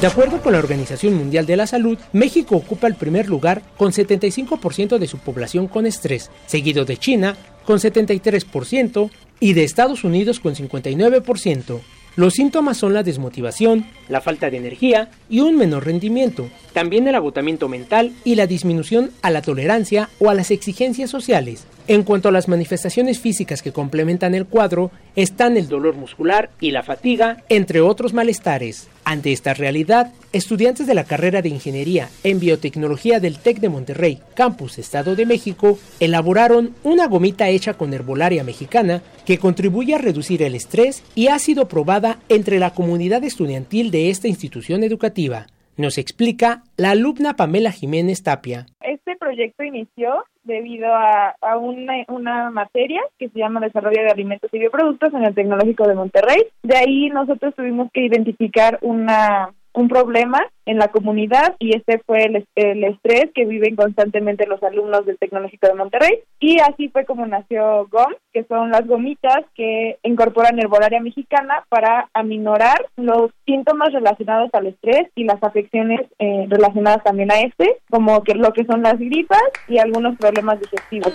De acuerdo con la Organización Mundial de la Salud, México ocupa el primer lugar con 75% de su población con estrés, seguido de China con 73% y de Estados Unidos con 59%. Los síntomas son la desmotivación, la falta de energía y un menor rendimiento, también el agotamiento mental y la disminución a la tolerancia o a las exigencias sociales. En cuanto a las manifestaciones físicas que complementan el cuadro, están el dolor muscular y la fatiga, entre otros malestares. Ante esta realidad, estudiantes de la carrera de Ingeniería en Biotecnología del TEC de Monterrey, Campus Estado de México, elaboraron una gomita hecha con herbolaria mexicana que contribuye a reducir el estrés y ha sido probada entre la comunidad estudiantil de esta institución educativa. Nos explica la alumna Pamela Jiménez Tapia.
Este proyecto inició debido a, una, materia que se llama Desarrollo de Alimentos y Bioproductos en el Tecnológico de Monterrey. De ahí nosotros tuvimos que identificar una un problema en la comunidad y este fue el, el, estrés que viven constantemente los alumnos del Tecnológico de Monterrey y así fue como nació GOM, que son las gomitas que incorporan herbolaria mexicana para aminorar los síntomas relacionados al estrés y las afecciones eh, relacionadas también a este, como que lo que son las gripas y algunos problemas digestivos.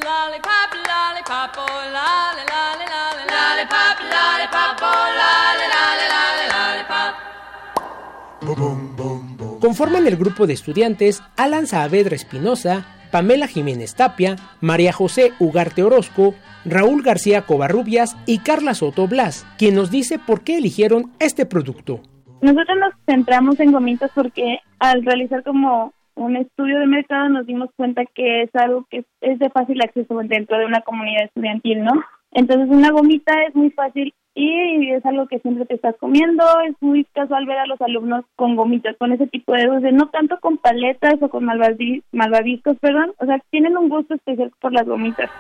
Conforman el grupo de estudiantes Alan Saavedra Espinosa, Pamela Jiménez Tapia, María José Ugarte Orozco, Raúl García Covarrubias y Carla Soto Blas, quien nos dice por qué eligieron este producto.
Nosotros nos centramos en gomitas porque al realizar como un estudio de mercado nos dimos cuenta que es algo que es de fácil acceso dentro de una comunidad estudiantil, ¿no? Entonces una gomita es muy fácil y es algo que siempre te estás comiendo, es muy casual ver a los alumnos con gomitas, con ese tipo de dulces, no tanto con paletas o con malvaviscos, perdón, o sea, tienen un gusto especial por las gomitas.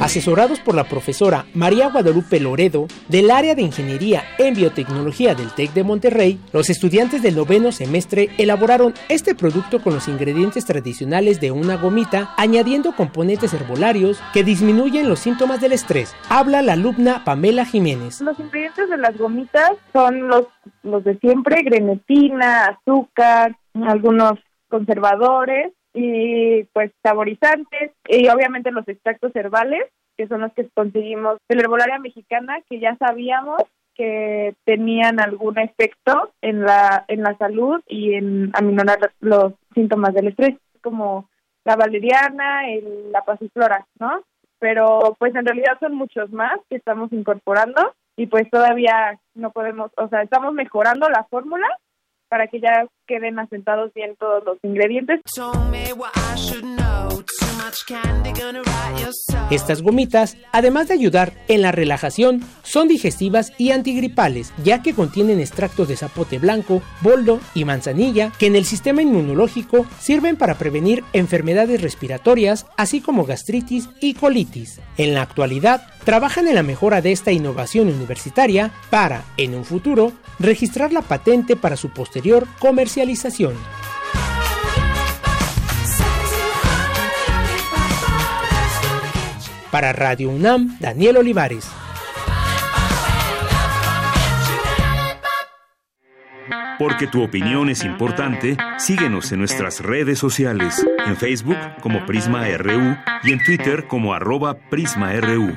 Asesorados por la profesora María Guadalupe Loredo del área de Ingeniería en Biotecnología del TEC de Monterrey, los estudiantes del noveno semestre elaboraron este producto con los ingredientes tradicionales de una gomita, añadiendo componentes herbolarios que disminuyen los síntomas del estrés. Habla la alumna Pamela Jiménez.
Los ingredientes de las gomitas son los, los de siempre, grenetina, azúcar, algunos conservadores y pues saborizantes y obviamente los extractos herbales que son los que conseguimos de la herbolaria mexicana que ya sabíamos que tenían algún efecto en la en la salud y en aminorar los síntomas del estrés como la valeriana, el, la pasiflora, ¿no? Pero pues en realidad son muchos más que estamos incorporando y pues todavía no podemos, o sea, estamos mejorando la fórmula para que ya queden asentados bien todos los ingredientes.
Estas gomitas, además de ayudar en la relajación, son digestivas y antigripales, ya que contienen extractos de zapote blanco, boldo y manzanilla, que en el sistema inmunológico sirven para prevenir enfermedades respiratorias, así como gastritis y colitis. En la actualidad, trabajan en la mejora de esta innovación universitaria para, en un futuro, registrar la patente para su posterior comercialización. Para Radio UNAM, Daniel Olivares.
Porque tu opinión es importante, síguenos en nuestras redes sociales, en Facebook como Prisma RU y en Twitter como arroba PrismaRU.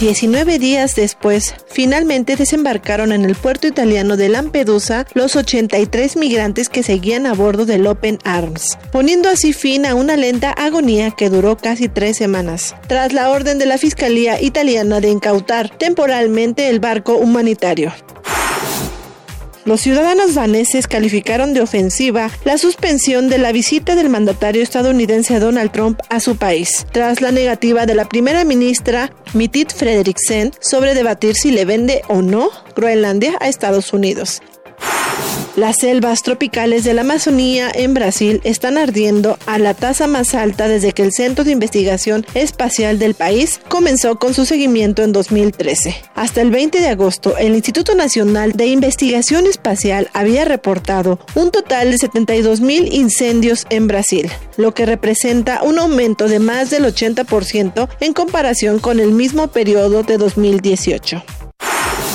19 días después, finalmente desembarcaron en el puerto italiano de Lampedusa los 83 migrantes que seguían a bordo del Open Arms, poniendo así fin a una lenta agonía que duró casi tres semanas, tras la orden de la Fiscalía italiana de incautar temporalmente el barco humanitario. Los ciudadanos daneses calificaron de ofensiva la suspensión de la visita del mandatario estadounidense Donald Trump a su país, tras la negativa de la primera ministra Mitit Frederiksen sobre debatir si le vende o no Groenlandia a Estados Unidos. Las selvas tropicales de la Amazonía en Brasil están ardiendo a la tasa más alta desde que el Centro de Investigación Espacial del país comenzó con su seguimiento en 2013. Hasta el 20 de agosto, el Instituto Nacional de Investigación Espacial había reportado un total de 72 mil incendios en Brasil, lo que representa un aumento de más del 80% en comparación con el mismo periodo de 2018.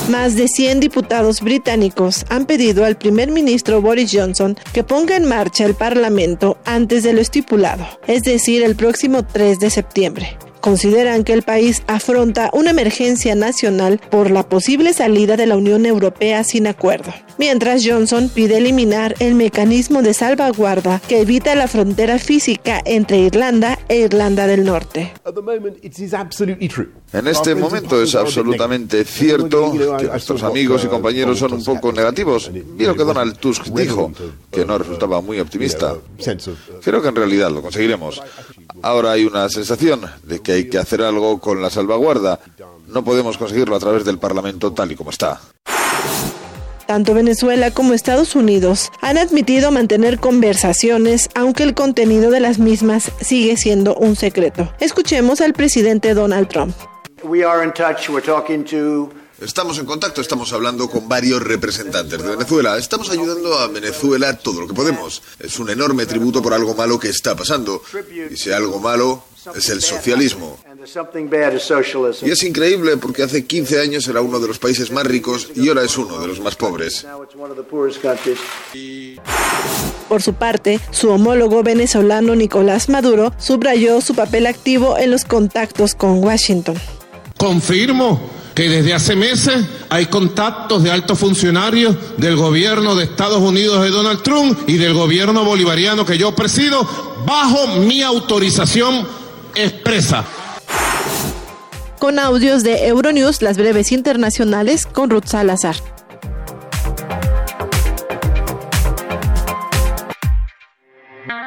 Más de 100 diputados británicos han pedido al primer ministro Boris Johnson que ponga en marcha el Parlamento antes de lo estipulado, es decir, el próximo 3 de septiembre consideran que el país afronta una emergencia nacional por la posible salida de la Unión Europea sin acuerdo. Mientras Johnson pide eliminar el mecanismo de salvaguarda que evita la frontera física entre Irlanda e Irlanda del Norte.
En este momento es absolutamente cierto que nuestros amigos y compañeros son un poco negativos. Y lo que Donald Tusk dijo, que no resultaba muy optimista. Creo que en realidad lo conseguiremos. Ahora hay una sensación de que hay que hacer algo con la salvaguarda. No podemos conseguirlo a través del Parlamento tal y como está.
Tanto Venezuela como Estados Unidos han admitido mantener conversaciones, aunque el contenido de las mismas sigue siendo un secreto. Escuchemos al presidente Donald Trump.
Estamos en contacto, estamos hablando con varios representantes de Venezuela. Estamos ayudando a Venezuela todo lo que podemos. Es un enorme tributo por algo malo que está pasando. Y si algo malo es el socialismo. Y es increíble porque hace 15 años era uno de los países más ricos y ahora es uno de los más pobres.
Por su parte, su homólogo venezolano Nicolás Maduro subrayó su papel activo en los contactos con Washington.
Confirmo que desde hace meses hay contactos de altos funcionarios del gobierno de Estados Unidos de Donald Trump y del gobierno bolivariano que yo presido bajo mi autorización expresa.
Con audios de Euronews, las breves internacionales con Ruth Salazar.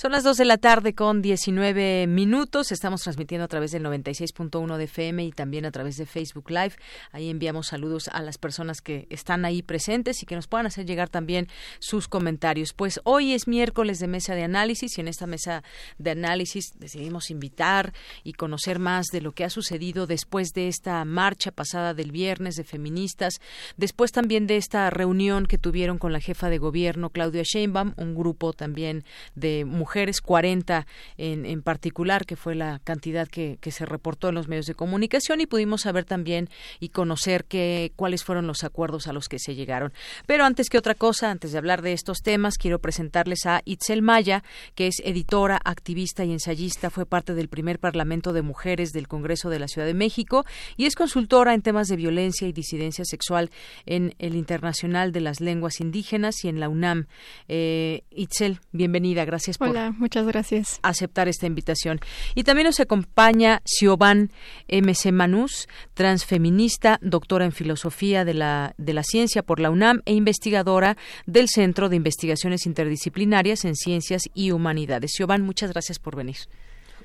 Son las 2 de la tarde con 19 minutos. Estamos transmitiendo a través del 96.1 de FM y también a través de Facebook Live. Ahí enviamos saludos a las personas que están ahí presentes y que nos puedan hacer llegar también sus comentarios. Pues hoy es miércoles de mesa de análisis y en esta mesa de análisis decidimos invitar y conocer más de lo que ha sucedido después de esta marcha pasada del viernes de feministas, después también de esta reunión que tuvieron con la jefa de gobierno Claudia Sheinbaum, un grupo también de mujeres mujeres, 40 en, en particular, que fue la cantidad que, se reportó en los medios de comunicación y pudimos saber también y conocer que, cuáles fueron los acuerdos a los que se llegaron. Pero antes que otra cosa, antes de hablar de estos temas, quiero presentarles a Itzel Maya, que es editora, activista y ensayista, fue parte del primer Parlamento de Mujeres del Congreso de la Ciudad de México y es consultora en temas de violencia y disidencia sexual en el Internacional de las Lenguas Indígenas y en la UNAM. Eh, Itzel, bienvenida, gracias por
muchas gracias.
Aceptar esta invitación. Y también nos acompaña Siobhan MC Manús, transfeminista, doctora en filosofía de la, de la ciencia por la UNAM e investigadora del Centro de Investigaciones Interdisciplinarias en Ciencias y Humanidades. Siobhan, muchas gracias por venir.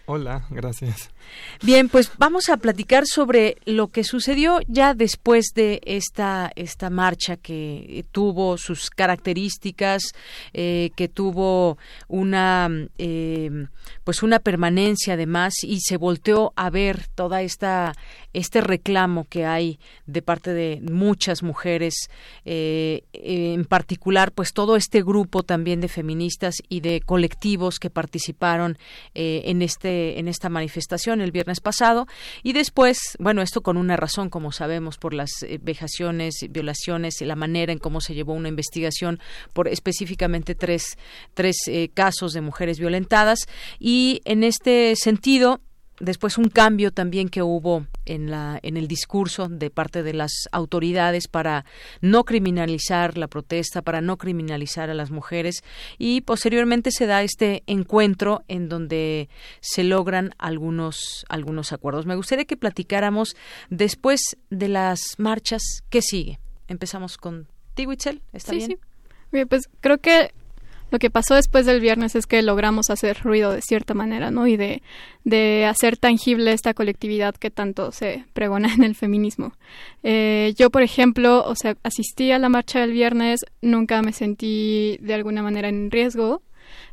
Hola, gracias.
Bien, pues vamos a platicar sobre lo que sucedió ya después de esta esta marcha que tuvo sus características, eh, que tuvo una eh, pues una permanencia además y se volteó a ver toda esta este reclamo que hay de parte de muchas mujeres, eh, en particular, pues todo este grupo también de feministas y de colectivos que participaron eh, en este en esta manifestación el viernes pasado. Y después, bueno, esto con una razón, como sabemos, por las eh, vejaciones, violaciones, la manera en cómo se llevó una investigación por específicamente tres tres casos de mujeres violentadas. Y en este sentido después un cambio también que hubo en la en el discurso de parte de las autoridades para no criminalizar la protesta, para no criminalizar a las mujeres y posteriormente se da este encuentro en donde se logran algunos algunos acuerdos. Me gustaría que platicáramos después de las marchas qué sigue. Empezamos con Tiwichel, ¿está
sí,
bien?
Sí. Bien, pues creo que lo que pasó después del viernes es que logramos hacer ruido de cierta manera, ¿no? Y de, de hacer tangible esta colectividad que tanto se pregona en el feminismo. Eh, yo, por ejemplo, o sea, asistí a la marcha del viernes, nunca me sentí de alguna manera en riesgo.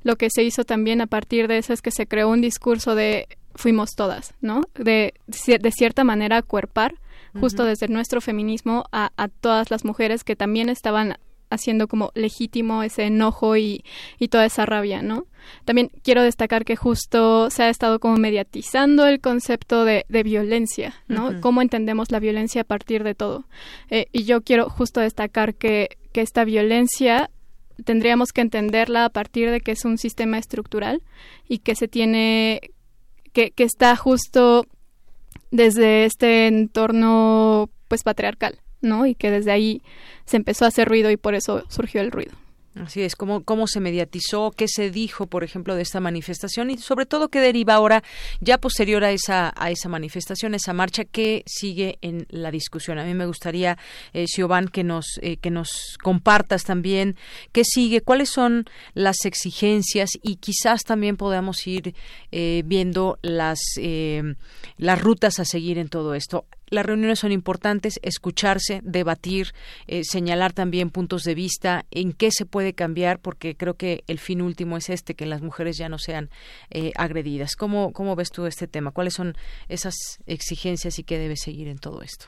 Lo que se hizo también a partir de eso es que se creó un discurso de fuimos todas, ¿no? De, de cierta manera cuerpar justo uh -huh. desde nuestro feminismo a, a, todas las mujeres que también estaban haciendo como legítimo ese enojo y, y, toda esa rabia, ¿no? También quiero destacar que justo se ha estado como mediatizando el concepto de, de violencia, ¿no? Uh -huh. Cómo entendemos la violencia a partir de todo. Eh, y yo quiero justo destacar que, que esta violencia tendríamos que entenderla a partir de que es un sistema estructural y que se tiene, que, que está justo desde este entorno pues patriarcal, ¿no? Y que desde ahí se empezó a hacer ruido y por eso surgió el ruido.
Así es, cómo, cómo se mediatizó, qué se dijo, por ejemplo, de esta manifestación y sobre todo qué deriva ahora, ya posterior a esa, a esa manifestación, esa marcha, qué sigue en la discusión. A mí me gustaría, eh, que nos, eh, que nos compartas también qué sigue, cuáles son las exigencias y quizás también podamos ir eh, viendo las, eh, las rutas a seguir en todo esto las reuniones son importantes, escucharse, debatir, eh, señalar también puntos de vista, en qué se puede cambiar, porque creo que el fin último es este, que las mujeres ya no sean eh, agredidas. ¿Cómo, ¿Cómo ves tú este tema? ¿Cuáles son esas exigencias y qué debe seguir en todo esto?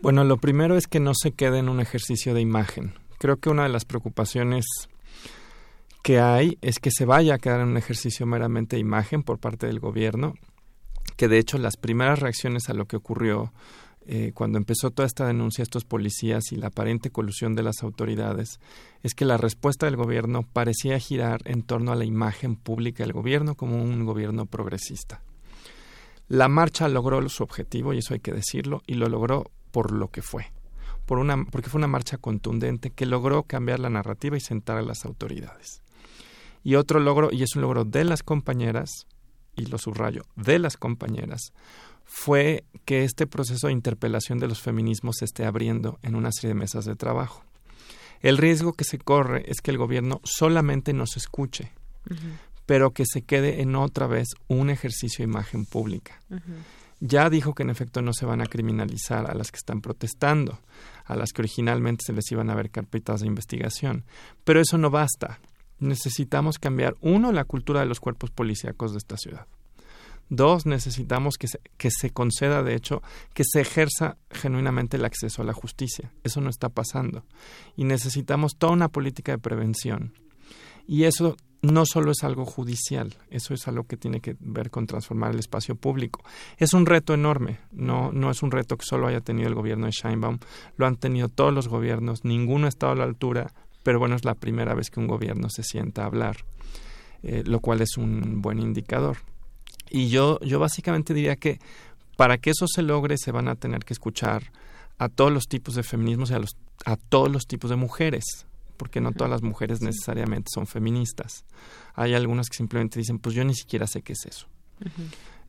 Bueno, lo primero es que no se quede en un ejercicio de imagen. Creo que una de las preocupaciones que hay es que se vaya a quedar en un ejercicio meramente de imagen por parte del gobierno que de hecho las primeras reacciones a lo que ocurrió eh, cuando empezó toda esta denuncia a estos policías y la aparente colusión de las autoridades es que la respuesta del gobierno parecía girar en torno a la imagen pública del gobierno como un gobierno progresista. La marcha logró su objetivo, y eso hay que decirlo, y lo logró por lo que fue, por una, porque fue una marcha contundente que logró cambiar la narrativa y sentar a las autoridades. Y otro logro, y es un logro de las compañeras, y lo subrayo, de las compañeras, fue que este proceso de interpelación de los feminismos se esté abriendo en una serie de mesas de trabajo. El riesgo que se corre es que el gobierno solamente nos escuche, pero que se quede en otra vez un ejercicio de imagen pública. Ya dijo que en efecto no se van a criminalizar a las que están protestando, a las que originalmente se les iban a ver carpetas de investigación, pero eso no basta necesitamos cambiar, uno, la cultura de los cuerpos policíacos de esta ciudad. Dos, necesitamos que se, que se conceda, de hecho, que se ejerza genuinamente el acceso a la justicia. Eso no está pasando. Y necesitamos toda una política de prevención. Y eso no solo es algo judicial, eso es algo que tiene que ver con transformar el espacio público. Es un reto enorme, no, no es un reto que solo haya tenido el gobierno de Scheinbaum, lo han tenido todos los gobiernos, ninguno ha estado a la altura, pero bueno, es la primera vez que un gobierno se sienta a hablar, eh, lo cual es un buen indicador. Y yo, yo básicamente diría que para que eso se logre se van a tener que escuchar a todos los tipos de feminismos y a, los, a todos los tipos de mujeres, porque no todas las mujeres necesariamente son feministas. Hay algunas que simplemente dicen, pues yo ni siquiera sé qué es eso.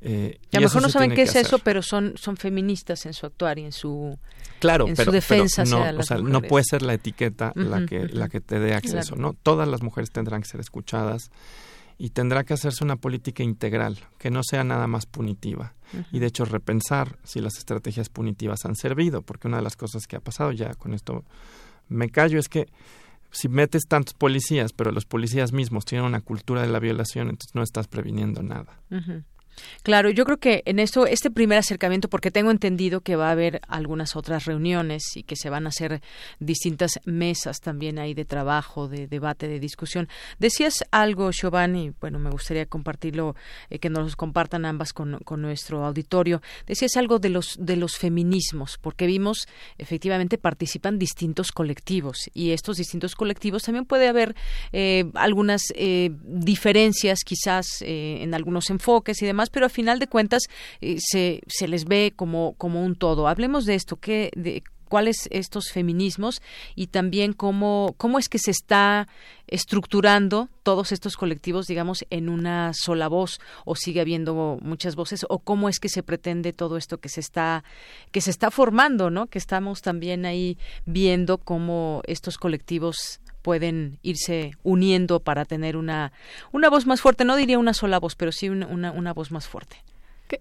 Eh, y a lo mejor no saben qué es eso, pero son, son feministas en su actuar y en su,
claro,
en
su
defensa.
no, o sea, no puede ser la etiqueta la, que, la que te dé acceso. ¿no? Todas las mujeres tendrán que ser escuchadas y tendrá que hacerse una política integral, que no sea nada más punitiva. Y de hecho repensar si las estrategias punitivas han servido, porque una de las cosas que ha pasado ya con esto me callo es que si metes tantos policías, pero los policías mismos tienen una cultura de la violación, entonces no estás previniendo nada.
Claro, yo creo que en esto, este primer acercamiento, porque tengo entendido que va a haber algunas otras reuniones y que se van a hacer distintas mesas también ahí de trabajo, de debate, de discusión. Decías algo, Giovanni, bueno, me gustaría compartirlo, eh, que nos compartan ambas con, nuestro auditorio. Decías algo de los, de los feminismos, porque vimos, efectivamente, participan distintos colectivos y estos distintos colectivos también puede haber eh, algunas eh, diferencias, quizás en algunos enfoques y demás, pero a final de cuentas eh, se, se les ve como, como un todo. Hablemos de esto, ¿qué, de, cuáles estos feminismos y también cómo, cómo es que se está estructurando todos estos colectivos, digamos, en una sola voz o sigue habiendo muchas voces o cómo es que se pretende todo esto que se está que se está formando, ¿no? Que estamos también ahí viendo cómo estos colectivos pueden irse uniendo para tener una, una voz más fuerte. No diría una sola voz, pero sí una, una voz más fuerte.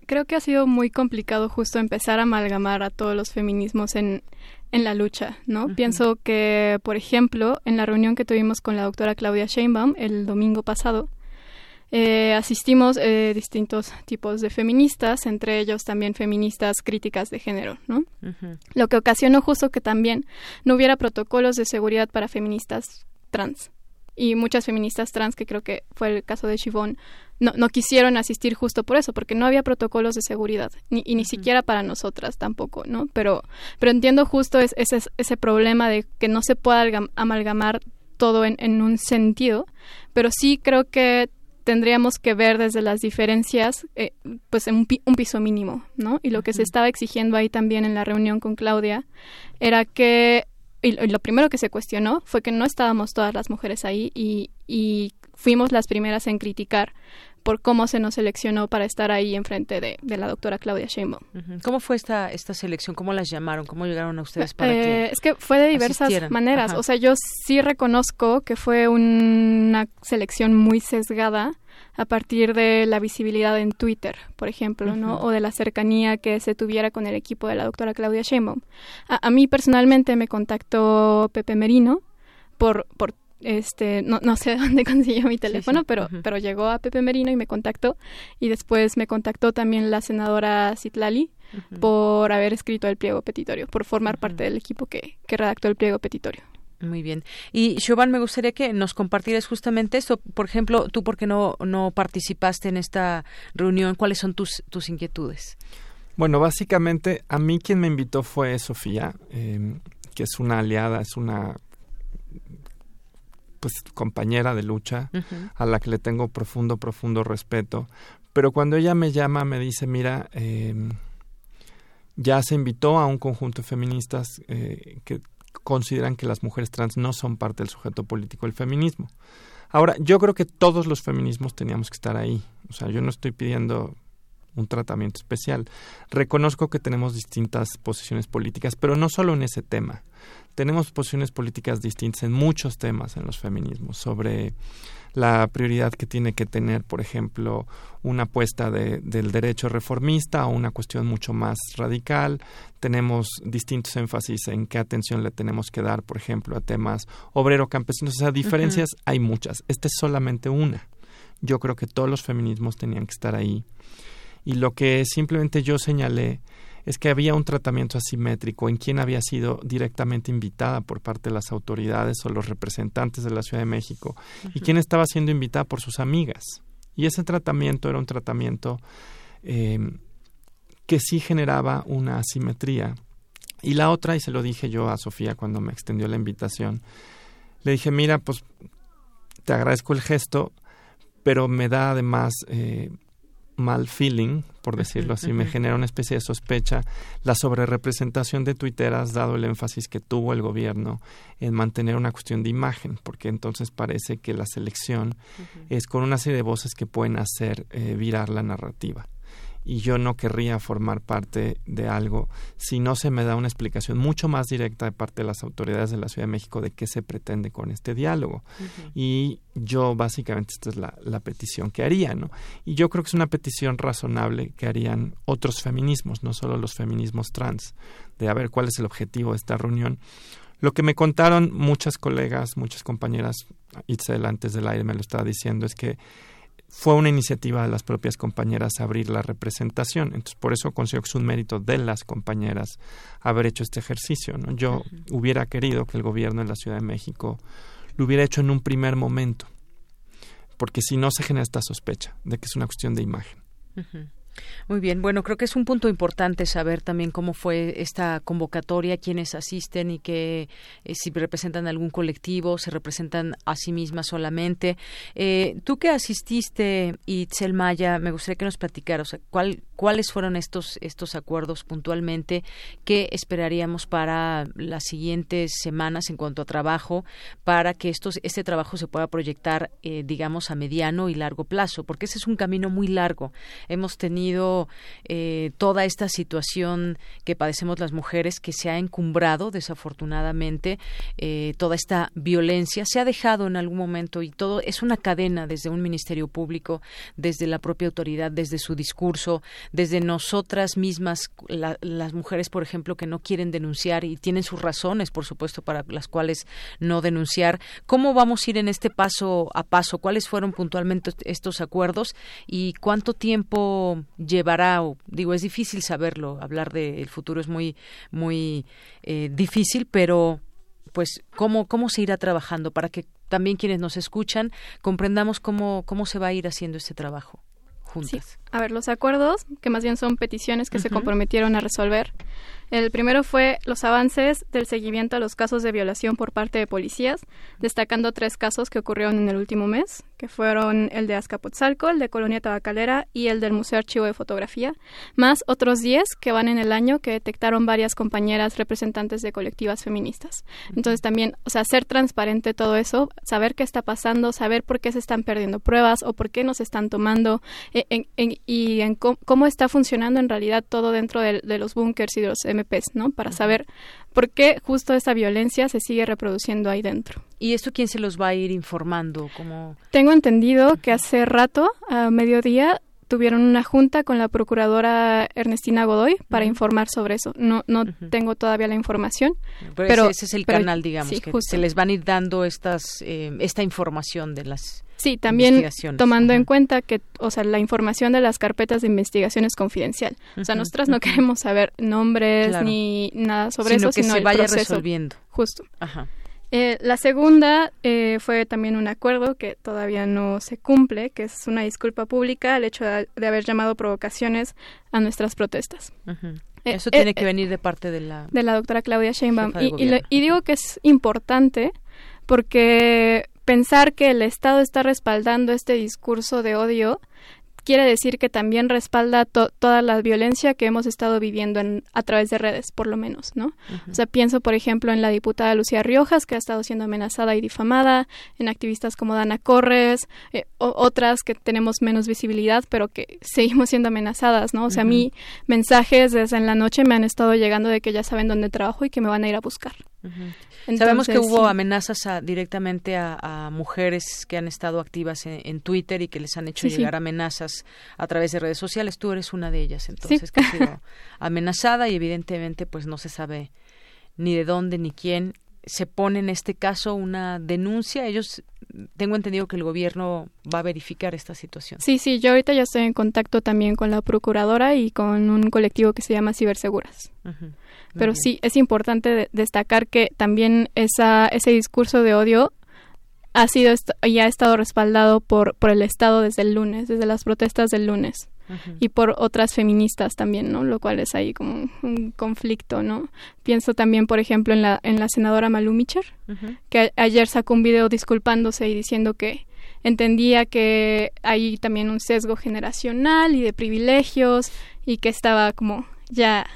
Creo que ha sido muy complicado justo empezar a amalgamar a todos los feminismos en, en la lucha, ¿no? Pienso que, por ejemplo, en la reunión que tuvimos con la doctora Claudia Sheinbaum el domingo pasado, eh, asistimos eh, distintos tipos de feministas, entre ellos también feministas críticas de género, ¿no? Lo que ocasionó justo que también no hubiera protocolos de seguridad para feministas trans. Y muchas feministas trans, que creo que fue el caso de Chivón, no, no quisieron asistir justo por eso, porque no había protocolos de seguridad, ni, y ni siquiera para nosotras tampoco, ¿no? Pero, pero entiendo justo ese, ese problema de que no se pueda amalgamar todo en, en un sentido, pero sí creo que tendríamos que ver desde las diferencias, eh, pues en un, un, piso mínimo, ¿no? Y lo que se estaba exigiendo ahí también en la reunión con Claudia era que, y lo primero que se cuestionó fue que no estábamos todas las mujeres ahí y, y fuimos las primeras en criticar por cómo se nos seleccionó para estar ahí enfrente de, de la doctora Claudia Sheinbaum.
¿Cómo fue esta, esta selección? ¿Cómo las llamaron? ¿Cómo llegaron a ustedes para
eh,
que
Es que fue de diversas maneras. O sea, yo sí reconozco que fue una selección muy sesgada a partir de la visibilidad en Twitter, por ejemplo, ¿no? O de la cercanía que se tuviera con el equipo de la doctora Claudia Sheinbaum. A, a mí personalmente me contactó Pepe Merino por, por este no, no sé dónde consiguió mi teléfono, pero, pero llegó a Pepe Merino y me contactó. Y después me contactó también la senadora Citlali por haber escrito el pliego petitorio, por formar parte del equipo que, que redactó el pliego petitorio.
Muy bien. Y Siobhan, me gustaría que nos compartieras justamente esto. Por ejemplo, tú, ¿por qué no, no participaste en esta reunión? ¿Cuáles son tus, tus inquietudes?
Bueno, básicamente a mí quien me invitó fue Sofía, eh, que es una aliada, es una pues compañera de lucha a la que le tengo profundo profundo respeto. Pero cuando ella me llama me dice mira eh, ya se invitó a un conjunto de feministas eh, que consideran que las mujeres trans no son parte del sujeto político del feminismo ahora yo creo que todos los feminismos teníamos que estar ahí. O sea yo no estoy pidiendo un tratamiento especial. Reconozco que tenemos distintas posiciones políticas, pero no solo en ese tema tenemos posiciones políticas distintas en muchos temas en los feminismos, sobre la prioridad que tiene que tener, por ejemplo, una apuesta de, del derecho reformista o una cuestión mucho más radical. Tenemos distintos énfasis en qué atención le tenemos que dar, por ejemplo, a temas obrero-campesinos. O sea, diferencias hay muchas. Esta es solamente una. Yo creo que todos los feminismos tenían que estar ahí. Y lo que simplemente yo señalé es que había un tratamiento asimétrico en quien había sido directamente invitada por parte de las autoridades o los representantes de la Ciudad de México y quien estaba siendo invitada por sus amigas. Y ese tratamiento era un tratamiento em, que sí generaba una asimetría. Y la otra, y se lo dije yo a Sofía cuando me extendió la invitación, le dije, mira, pues te agradezco el gesto, pero me da además eh, mal feeling, por decirlo así, me genera una especie de sospecha. La sobrerepresentación de tuiteras, dado el énfasis que tuvo el gobierno en mantener una cuestión de imagen, porque entonces parece que la selección es con una serie de voces que pueden hacer eh, virar la narrativa y yo no querría formar parte de algo si no se me da una explicación mucho más directa de parte de las autoridades de la Ciudad de México de qué se pretende con este diálogo. Y yo básicamente esta es la, la, petición que haría, ¿no? Y yo creo que es una petición razonable que harían otros feminismos, no solo los feminismos trans, de a ver cuál es el objetivo de esta reunión. Lo que me contaron muchas colegas, muchas compañeras, Itzel antes del aire me lo estaba diciendo, es que fue una iniciativa de las propias compañeras abrir la representación. Entonces, por eso considero que es un mérito de las compañeras haber hecho este ejercicio. ¿no? Yo hubiera querido que el gobierno de la Ciudad de México lo hubiera hecho en un primer momento, porque si no se genera esta sospecha de que es una cuestión de imagen.
Muy bien, bueno, creo que es un punto importante saber también cómo fue esta convocatoria, quiénes asisten y que eh, si representan algún colectivo, se representan a sí mismas solamente. Eh, tú que asististe, Itzel Maya, me gustaría que nos platicaras cuál, cuáles fueron estos, estos acuerdos puntualmente, qué esperaríamos para las siguientes semanas en cuanto a trabajo, para que estos, este trabajo se pueda proyectar, eh, digamos, a mediano y largo plazo, porque ese es un camino muy largo. Hemos tenido eh, toda esta situación que padecemos las mujeres que se ha encumbrado desafortunadamente eh, toda esta violencia. Se ha dejado en algún momento y todo es una cadena desde un ministerio público desde la propia autoridad desde su discurso desde nosotras mismas las mujeres por ejemplo que no quieren denunciar y tienen sus razones por supuesto para las cuales no denunciar. Cómo vamos a ir en este paso a paso cuáles fueron puntualmente estos acuerdos y cuánto tiempo llevará, o, digo, es difícil saberlo, hablar del futuro es muy, muy eh, difícil, pero pues cómo, cómo se irá trabajando para que también quienes nos escuchan comprendamos cómo, cómo se va a ir haciendo este trabajo juntas.
A ver, los acuerdos, que más bien son peticiones que se comprometieron a resolver, El primero fue los avances del seguimiento a los casos de violación por parte de policías, destacando tres casos que ocurrieron en el último mes, que fueron el de Azcapotzalco, el de Colonia Tabacalera y el del Museo Archivo de Fotografía, más otros diez que van en el año que detectaron varias compañeras representantes de colectivas feministas. Entonces también, o sea, ser transparente todo eso, saber qué está pasando, saber por qué se están perdiendo pruebas o por qué nos están tomando eh, y en cómo, está funcionando en realidad todo dentro de, de los búnkers y de los MPs, ¿no? Para saber por qué justo esa violencia se sigue reproduciendo ahí dentro.
¿Y esto quién se los va a ir informando? Como...
Tengo entendido que hace rato, a mediodía, tuvieron una junta con la procuradora Ernestina Godoy para informar sobre eso. No, no tengo todavía la información, pero,
ese, es el canal, digamos, que se les van a ir dando estas, eh, esta información de las
Sí, también tomando en cuenta que, o sea, la información de las carpetas de investigación es confidencial. O sea, nosotras no queremos saber nombres ni nada sobre eso,
que
sino
se
el
vaya
proceso.
resolviendo.
Justo. Ajá. Eh, la segunda eh, fue también un acuerdo que todavía no se cumple, que es una disculpa pública al hecho de, haber llamado provocaciones a nuestras protestas.
Eh, Eso tiene que venir de parte de la...
De la doctora Claudia Sheinbaum. y digo que es importante porque pensar que el Estado está respaldando este discurso de odio quiere decir que también respalda toda la violencia que hemos estado viviendo en, a través de redes, por lo menos, ¿no? O sea, pienso, por ejemplo, en la diputada Lucía Riojas, que ha estado siendo amenazada y difamada, en activistas como Dana Corres, eh, otras que tenemos menos visibilidad, pero que seguimos siendo amenazadas, ¿no? O sea, a mí mensajes desde en la noche me han estado llegando de que ya saben dónde trabajo y que me van a ir a buscar.
Sabemos que hubo amenazas directamente a, mujeres que han estado activas en, Twitter y que les han hecho llegar amenazas a través de redes sociales. Tú eres una de ellas, entonces, que ha sido amenazada y evidentemente pues no se sabe ni de dónde ni quién. Se pone en este caso una denuncia. Ellos, tengo entendido que el gobierno va a verificar esta situación.
Sí, sí, yo ahorita ya estoy en contacto también con la procuradora y con un colectivo que se llama Ciberseguras. Pero sí, es importante destacar que también esa, ese discurso de odio ha sido y ha estado respaldado por, por el Estado desde el lunes, desde las protestas del lunes. Y por otras feministas también, ¿no? Lo cual es ahí como un, conflicto, ¿no? Pienso también, por ejemplo, en la, en la senadora Malu Micher, que ayer sacó un video disculpándose y diciendo que entendía que hay también un sesgo generacional y de privilegios y que estaba como ya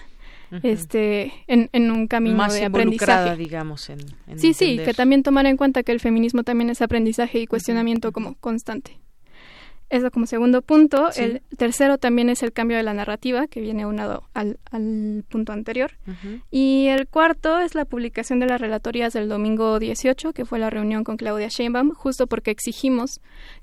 este en, en, un camino
Más
de aprendizaje.
digamos en,
sí sí que también tomar en cuenta que el feminismo también es aprendizaje y cuestionamiento como constante eso como segundo punto. El tercero también es el cambio de la narrativa, que viene unado al, al punto anterior. Y el cuarto es la publicación de las relatorías del domingo 18, que fue la reunión con Claudia Sheinbaum, justo porque exigimos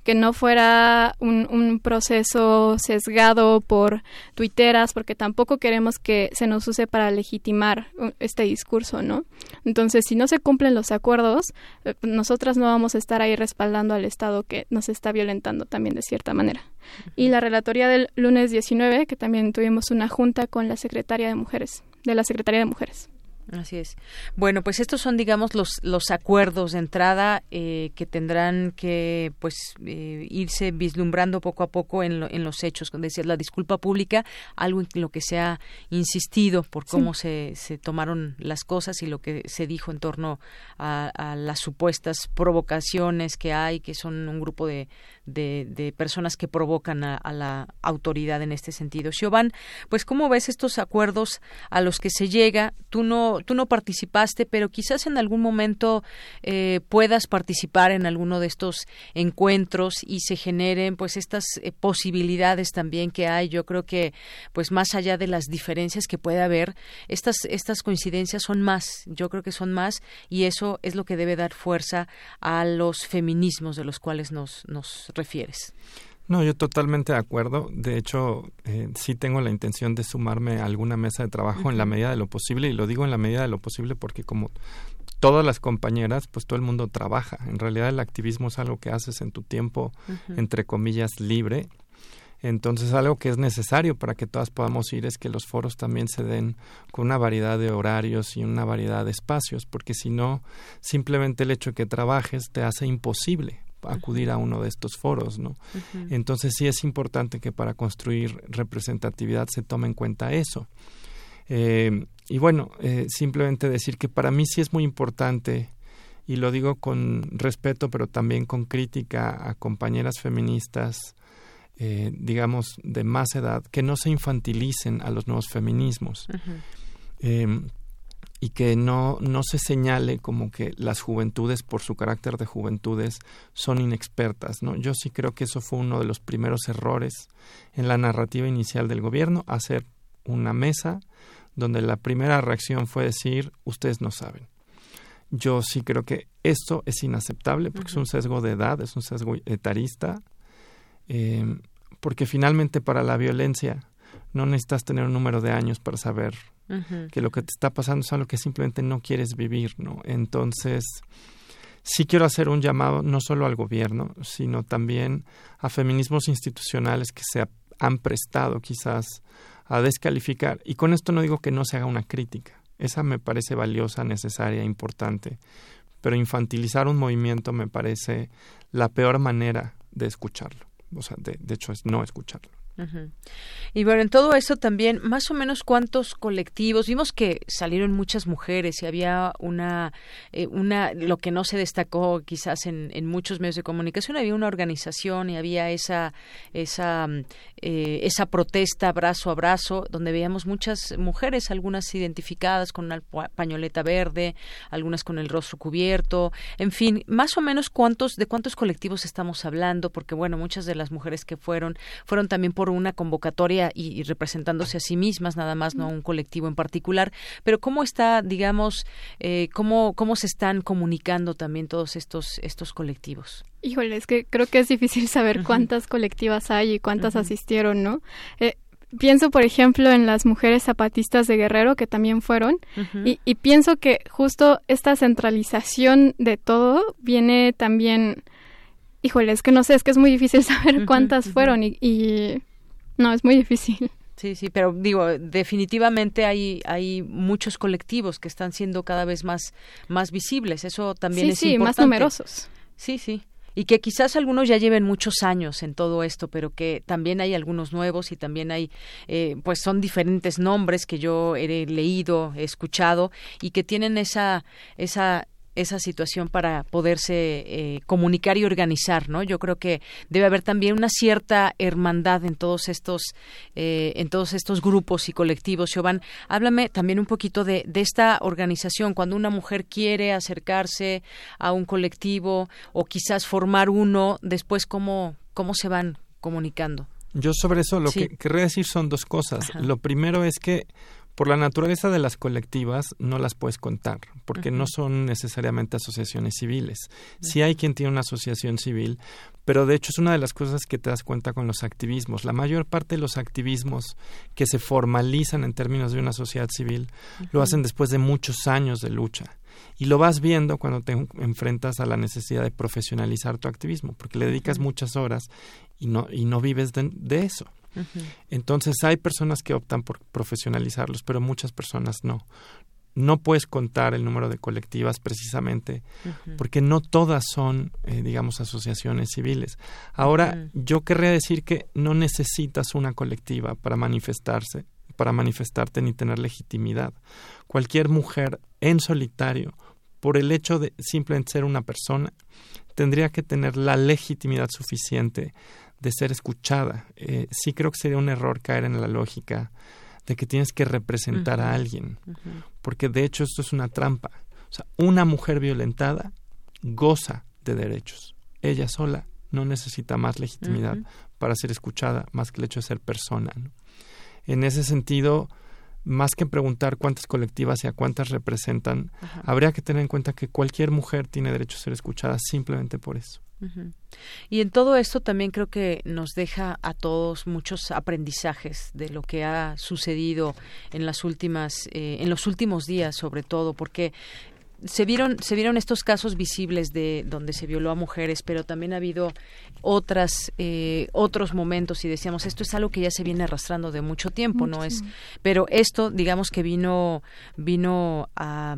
que no fuera un, un proceso sesgado por tuiteras, porque tampoco queremos que se nos use para legitimar uh, este discurso, ¿no? Entonces, si no se cumplen los acuerdos, eh, nosotras no vamos a estar ahí respaldando al Estado que nos está violentando también de cierta manera. Y la relatoría del lunes 19, que también tuvimos una junta con la secretaria de Mujeres, de la Secretaría de Mujeres.
Así es. Bueno, pues estos son, digamos, los, los acuerdos de entrada eh, que tendrán que, pues, eh, irse vislumbrando poco a poco en, en los hechos. Decía, la disculpa pública, algo en lo que se ha insistido por cómo se, se tomaron las cosas y lo que se dijo en torno a, a las supuestas provocaciones que hay, que son un grupo de, de, personas que provocan a, la autoridad en este sentido. Siobhan, pues, ¿cómo ves estos acuerdos a los que se llega? Tú no tú no participaste, pero quizás en algún momento eh, puedas participar en alguno de estos encuentros y se generen pues estas eh, posibilidades también que hay. Yo creo que pues más allá de las diferencias que puede haber, estas estas coincidencias son más. Yo creo que son más y eso es lo que debe dar fuerza a los feminismos de los cuales nos nos refieres.
No, yo totalmente de acuerdo. De hecho, eh, sí tengo la intención de sumarme a alguna mesa de trabajo en la medida de lo posible y lo digo en la medida de lo posible porque como todas las compañeras, pues todo el mundo trabaja. En realidad el activismo es algo que haces en tu tiempo, entre comillas, libre. Entonces algo que es necesario para que todas podamos ir es que los foros también se den con una variedad de horarios y una variedad de espacios, porque si no, simplemente el hecho de que trabajes te hace imposible acudir a uno de estos foros, ¿no? Entonces sí es importante que para construir representatividad se tome en cuenta eso. Eh, y bueno, eh, simplemente decir que para mí sí es muy importante, y lo digo con respeto, pero también con crítica a compañeras feministas, eh, digamos, de más edad, que no se infantilicen a los nuevos feminismos. Em, y que no, no se señale como que las juventudes, por su carácter de juventudes, son inexpertas. ¿no? Yo sí creo que eso fue uno de los primeros errores en la narrativa inicial del gobierno, hacer una mesa donde la primera reacción fue decir, ustedes no saben. Yo sí creo que esto es inaceptable porque es un sesgo de edad, es un sesgo etarista, eh, porque finalmente para la violencia no necesitas tener un número de años para saber que lo que te está pasando es algo que simplemente no quieres vivir, ¿no? Entonces, sí quiero hacer un llamado no solo al gobierno, sino también a feminismos institucionales que se han prestado quizás a descalificar. Y con esto no digo que no se haga una crítica. Esa me parece valiosa, necesaria, importante. Pero infantilizar un movimiento me parece la peor manera de escucharlo. O sea, de, de hecho es no escucharlo.
Y bueno, en todo eso también, más o menos cuántos colectivos, vimos que salieron muchas mujeres y había una, eh, una lo que no se destacó quizás en, en, muchos medios de comunicación, había una organización y había esa, esa, eh, esa protesta brazo a brazo, donde veíamos muchas mujeres, algunas identificadas con una pañoleta verde, algunas con el rostro cubierto, en fin, más o menos cuántos, de cuántos colectivos estamos hablando, porque bueno, muchas de las mujeres que fueron, fueron también por una convocatoria y, representándose a sí mismas, nada más, no un colectivo en particular. Pero cómo está, digamos, eh, cómo, cómo se están comunicando también todos estos, estos colectivos.
Híjole, es que creo que es difícil saber cuántas colectivas hay y cuántas asistieron, ¿no? Eh, pienso, por ejemplo, en las mujeres zapatistas de Guerrero que también fueron y, y, pienso que justo esta centralización de todo viene también, híjole, es que no sé, es que es muy difícil saber cuántas fueron y, y, no, es muy difícil.
Sí, sí, pero digo, definitivamente hay, hay muchos colectivos que están siendo cada vez más, más visibles. Eso también es
sí,
importante.
más numerosos.
Sí, sí. Y que quizás algunos ya lleven muchos años en todo esto, pero que también hay algunos nuevos y también hay, eh, pues son diferentes nombres que yo he leído, he escuchado y que tienen esa, esa esa situación para poderse eh, comunicar y organizar, ¿no? Yo creo que debe haber también una cierta hermandad en todos estos, eh, en todos estos grupos y colectivos. Giovanni, háblame también un poquito de, de esta organización. Cuando una mujer quiere acercarse a un colectivo o quizás formar uno, después cómo, cómo se van comunicando.
Yo sobre eso lo que querría decir son dos cosas. Lo primero es que por la naturaleza de las colectivas no las puedes contar, porque no son necesariamente asociaciones civiles. Sí hay quien tiene una asociación civil, pero de hecho es una de las cosas que te das cuenta con los activismos. La mayor parte de los activismos que se formalizan en términos de una sociedad civil lo hacen después de muchos años de lucha. Y lo vas viendo cuando te enfrentas a la necesidad de profesionalizar tu activismo, porque le dedicas muchas horas y no, y no vives de eso. Entonces hay personas que optan por profesionalizarlos, pero muchas personas no. No puedes contar el número de colectivas precisamente porque no todas son, eh, digamos, asociaciones civiles. Ahora, yo querría decir que no necesitas una colectiva para manifestarse, para manifestarte ni tener legitimidad. Cualquier mujer en solitario, por el hecho de simplemente ser una persona, tendría que tener la legitimidad suficiente de ser escuchada. Eh, sí creo que sería un error caer en la lógica de que tienes que representar a alguien, porque de hecho esto es una trampa. O sea, una mujer violentada goza de derechos. Ella sola no necesita más legitimidad para ser escuchada, más que el hecho de ser persona. En ese sentido, más que preguntar cuántas colectivas y a cuántas representan, habría que tener en cuenta que cualquier mujer tiene derecho a ser escuchada simplemente por eso.
Y en todo esto también creo que nos deja a todos muchos aprendizajes de lo que ha sucedido en las últimas, eh, en los últimos días, sobre todo, porque se vieron se vieron estos casos visibles de donde se violó a mujeres, pero también ha habido otras eh, otros momentos y decíamos esto es algo que ya se viene arrastrando de mucho tiempo, no es, pero esto digamos que vino vino a,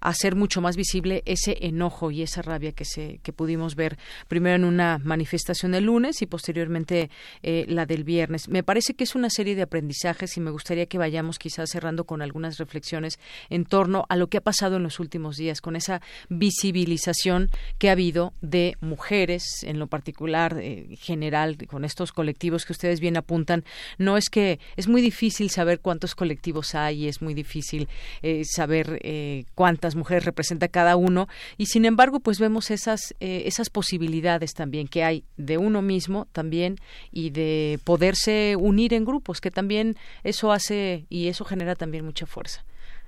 hacer mucho más visible ese enojo y esa rabia que se que pudimos ver primero en una manifestación el lunes y posteriormente eh, la del viernes. Me parece que es una serie de aprendizajes y me gustaría que vayamos quizás cerrando con algunas reflexiones en torno a lo que ha pasado en los últimos días, con esa visibilización que ha habido de mujeres, en lo particular, eh, general, con estos colectivos que ustedes bien apuntan. No es que es muy difícil saber cuántos colectivos hay, es muy difícil eh, saber eh, cuántas mujeres representa cada uno, y sin embargo, pues vemos esas, eh, esas posibilidades también que hay de uno mismo también y de poderse unir en grupos, que también eso hace y eso genera también mucha fuerza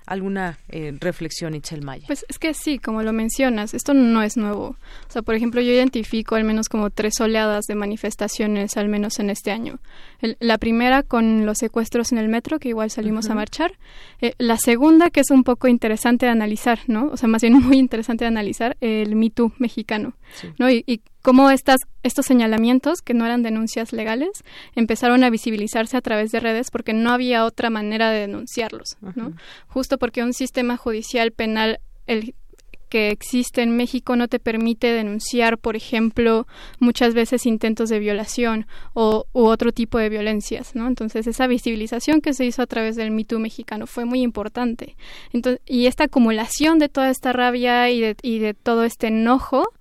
alguna eh, reflexión, Itzel Maya.
Pues es que sí, como lo mencionas, esto no es nuevo. O sea, por ejemplo, yo identifico al menos como tres oleadas de manifestaciones, al menos en este año. la primera con los secuestros en el metro, que igual salimos a marchar. Eh, la segunda, que es un poco interesante de analizar, ¿no? O sea, más bien muy interesante de analizar, el Me Too mexicano, ¿no? Y, y cómo estas, estos señalamientos, que no eran denuncias legales, empezaron a visibilizarse a través de redes porque no había otra manera de denunciarlos, ¿no? Justo porque un sistema judicial penal el que existe en México no te permite denunciar, por ejemplo, muchas veces intentos de violación o u otro tipo de violencias, ¿no? Entonces esa visibilización que se hizo a través del Me mexicano fue muy importante. Entonces, y esta acumulación de toda esta rabia y de, y de todo este enojo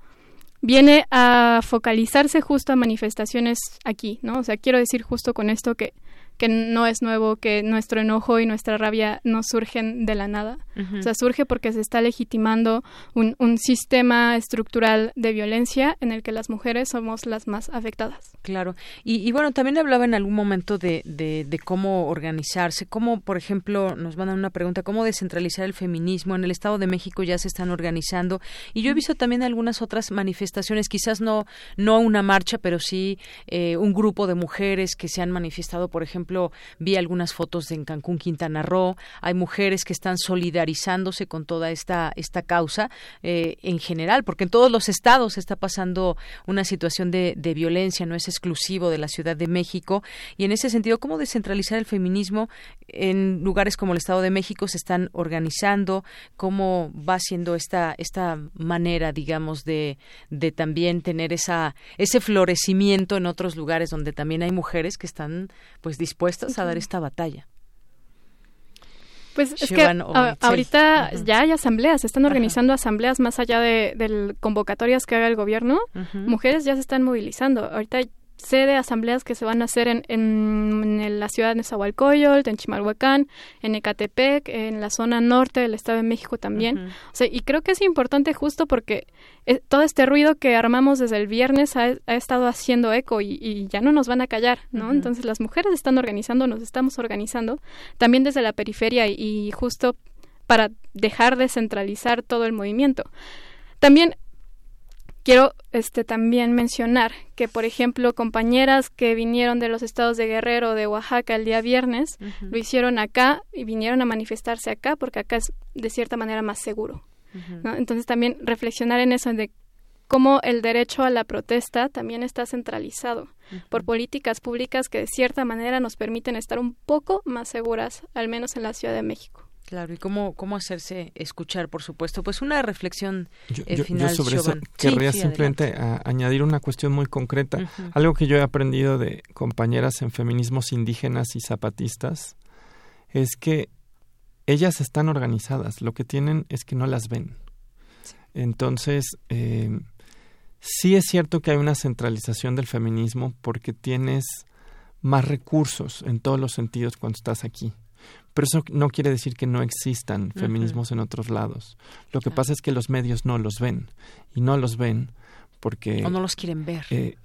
viene a focalizarse justo a manifestaciones aquí, ¿no? O sea, quiero decir justo con esto que que no es nuevo, que nuestro enojo y nuestra rabia no surgen de la nada. O sea, surge porque se está legitimando un, un, sistema estructural de violencia en el que las mujeres somos las más afectadas.
Claro. Y, y bueno, también hablaba en algún momento de, de, de, cómo organizarse, cómo, por ejemplo, nos mandan una pregunta, cómo descentralizar el feminismo. En el Estado de México ya se están organizando. Y yo he visto también algunas otras manifestaciones, quizás no, no una marcha, pero sí eh, un grupo de mujeres que se han manifestado, por ejemplo, vi algunas fotos en Cancún, Quintana Roo. Hay mujeres que están solidarizándose con toda esta, esta causa eh, en general, porque en todos los estados está pasando una situación de, de violencia, no es exclusivo de la Ciudad de México. Y en ese sentido, ¿cómo descentralizar el feminismo en lugares como el Estado de México se están organizando? ¿Cómo va siendo esta, esta manera, digamos, de, de también tener esa, ese florecimiento en otros lugares donde también hay mujeres que están pues dispuestas a dar esta batalla.
Pues es que ahorita ya hay asambleas, se están organizando asambleas más allá de, convocatorias que haga el gobierno. Mujeres ya se están movilizando. Ahorita sé de asambleas que se van a hacer en, en, la ciudad de Nezahualcóyotl, en Chimalhuacán, en Ecatepec, en la zona norte del Estado de México también. O sea, y creo que es importante justo porque eh, todo este ruido que armamos desde el viernes ha, estado haciendo eco y, ya no nos van a callar, ¿no? Entonces las mujeres están organizando, nos estamos organizando, también desde la periferia y, y justo para dejar de centralizar todo el movimiento. También Quiero este también mencionar que, por ejemplo, compañeras que vinieron de los estados de Guerrero de Oaxaca el día viernes, lo hicieron acá y vinieron a manifestarse acá porque acá es de cierta manera más seguro. Entonces también reflexionar en eso de cómo el derecho a la protesta también está centralizado por políticas públicas que de cierta manera nos permiten estar un poco más seguras, al menos en la Ciudad de México.
Claro, y cómo, cómo hacerse escuchar, por supuesto. Pues una reflexión eh, final.
sobre eso querría simplemente añadir una cuestión muy concreta. Algo que yo he aprendido de compañeras en feminismos indígenas y zapatistas es que ellas están organizadas, lo que tienen es que no las ven. Entonces, eh, sí es cierto que hay una centralización del feminismo porque tienes más recursos en todos los sentidos cuando estás aquí. Pero eso no quiere decir que no existan feminismos en otros lados. Lo que pasa es que los medios no los ven. Y no los ven porque...
O no los quieren ver.
Eh,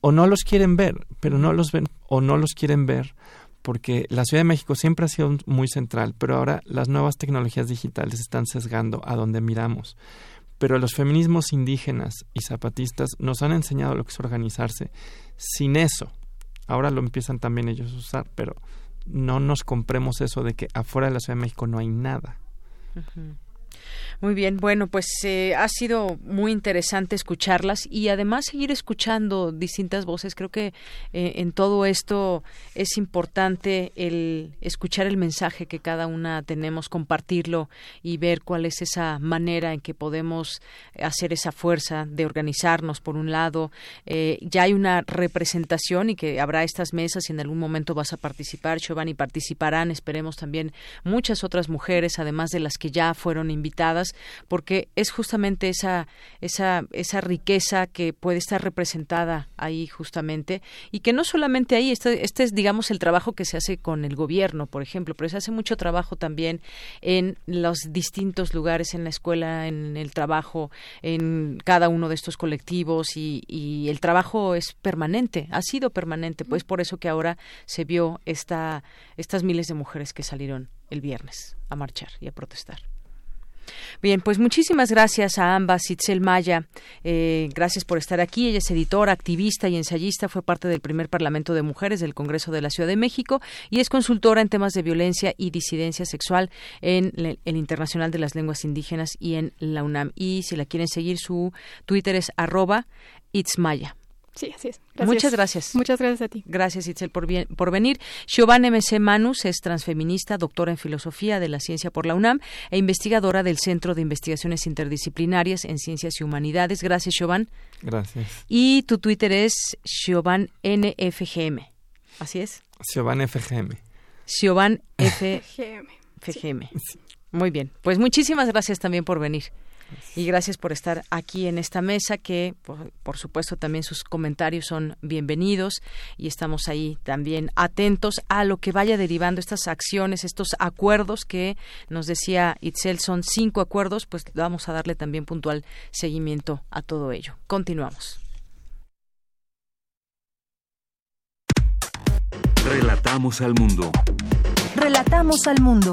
o no los quieren ver, pero no los ven o no los quieren ver porque la Ciudad de México siempre ha sido muy central, pero ahora las nuevas tecnologías digitales están sesgando a donde miramos. Pero los feminismos indígenas y zapatistas nos han enseñado lo que es organizarse. Sin eso, ahora lo empiezan también ellos a usar, pero no nos compremos eso de que afuera de la Ciudad de México no hay nada.
Muy bien, bueno, pues eh, ha sido muy interesante escucharlas y además seguir escuchando distintas voces. Creo que eh, en todo esto es importante el escuchar el mensaje que cada una tenemos, compartirlo y ver cuál es esa manera en que podemos hacer esa fuerza de organizarnos, por un lado. Eh, ya hay una representación y que habrá estas mesas y en algún momento vas a participar, Giovanni, participarán, esperemos también muchas otras mujeres, además de las que ya fueron invitadas porque es justamente esa, esa, esa riqueza que puede estar representada ahí justamente y que no solamente ahí, este, este es digamos el trabajo que se hace con el gobierno, por ejemplo, pero se hace mucho trabajo también en los distintos lugares, en la escuela, en el trabajo, en cada uno de estos colectivos y, y el trabajo es permanente, ha sido permanente, pues por eso que ahora se vio esta, estas miles de mujeres que salieron el viernes a marchar y a protestar. Bien, pues muchísimas gracias a ambas. Itzel Maya, eh, gracias por estar aquí. Ella es editora, activista y ensayista. Fue parte del primer Parlamento de Mujeres del Congreso de la Ciudad de México y es consultora en temas de violencia y disidencia sexual en el Internacional de las Lenguas Indígenas y en la UNAM. Y si la quieren seguir, su Twitter es arroba itzmaya.
Sí, así es.
Muchas gracias.
Muchas gracias a ti.
Gracias, Itzel, por, bien, por venir. Giovanna MC Manus es transfeminista, doctora en Filosofía de la Ciencia por la UNAM e investigadora del Centro de Investigaciones Interdisciplinarias en Ciencias y Humanidades. Gracias, Giovanna.
Gracias.
Y tu Twitter es Giovann NFGM. ¿Así es?
Giovann FGM.
Giovann FGM. Muy bien. Pues muchísimas gracias también por venir. Y gracias por estar aquí en esta mesa, que por, supuesto también sus comentarios son bienvenidos y estamos ahí también atentos a lo que vaya derivando estas acciones, estos acuerdos que nos decía Itzel, son cinco acuerdos, pues vamos a darle también puntual seguimiento a todo ello. Continuamos.
Relatamos al mundo.
Relatamos al mundo.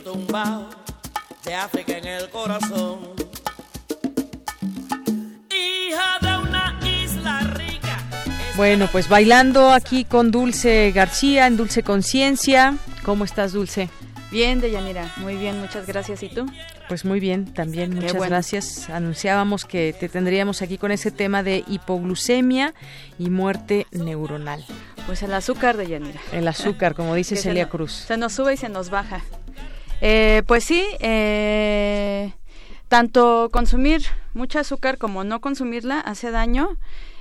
rítmico tumbao de África en el corazón. Hija de una isla rica.
Bueno, pues bailando aquí con Dulce García en Dulce Conciencia. ¿Cómo estás, Dulce?
Bien, Deyanira, muy bien, muchas gracias. ¿Y tú?
Pues muy bien, también muchas gracias. Anunciábamos que te tendríamos aquí con ese tema de hipoglucemia y muerte neuronal.
Pues el azúcar, Deyanira.
El azúcar, como dice Celia Cruz.
Se nos sube y se nos baja. Eh, pues sí, eh, tanto consumir mucha azúcar como no consumirla hace daño,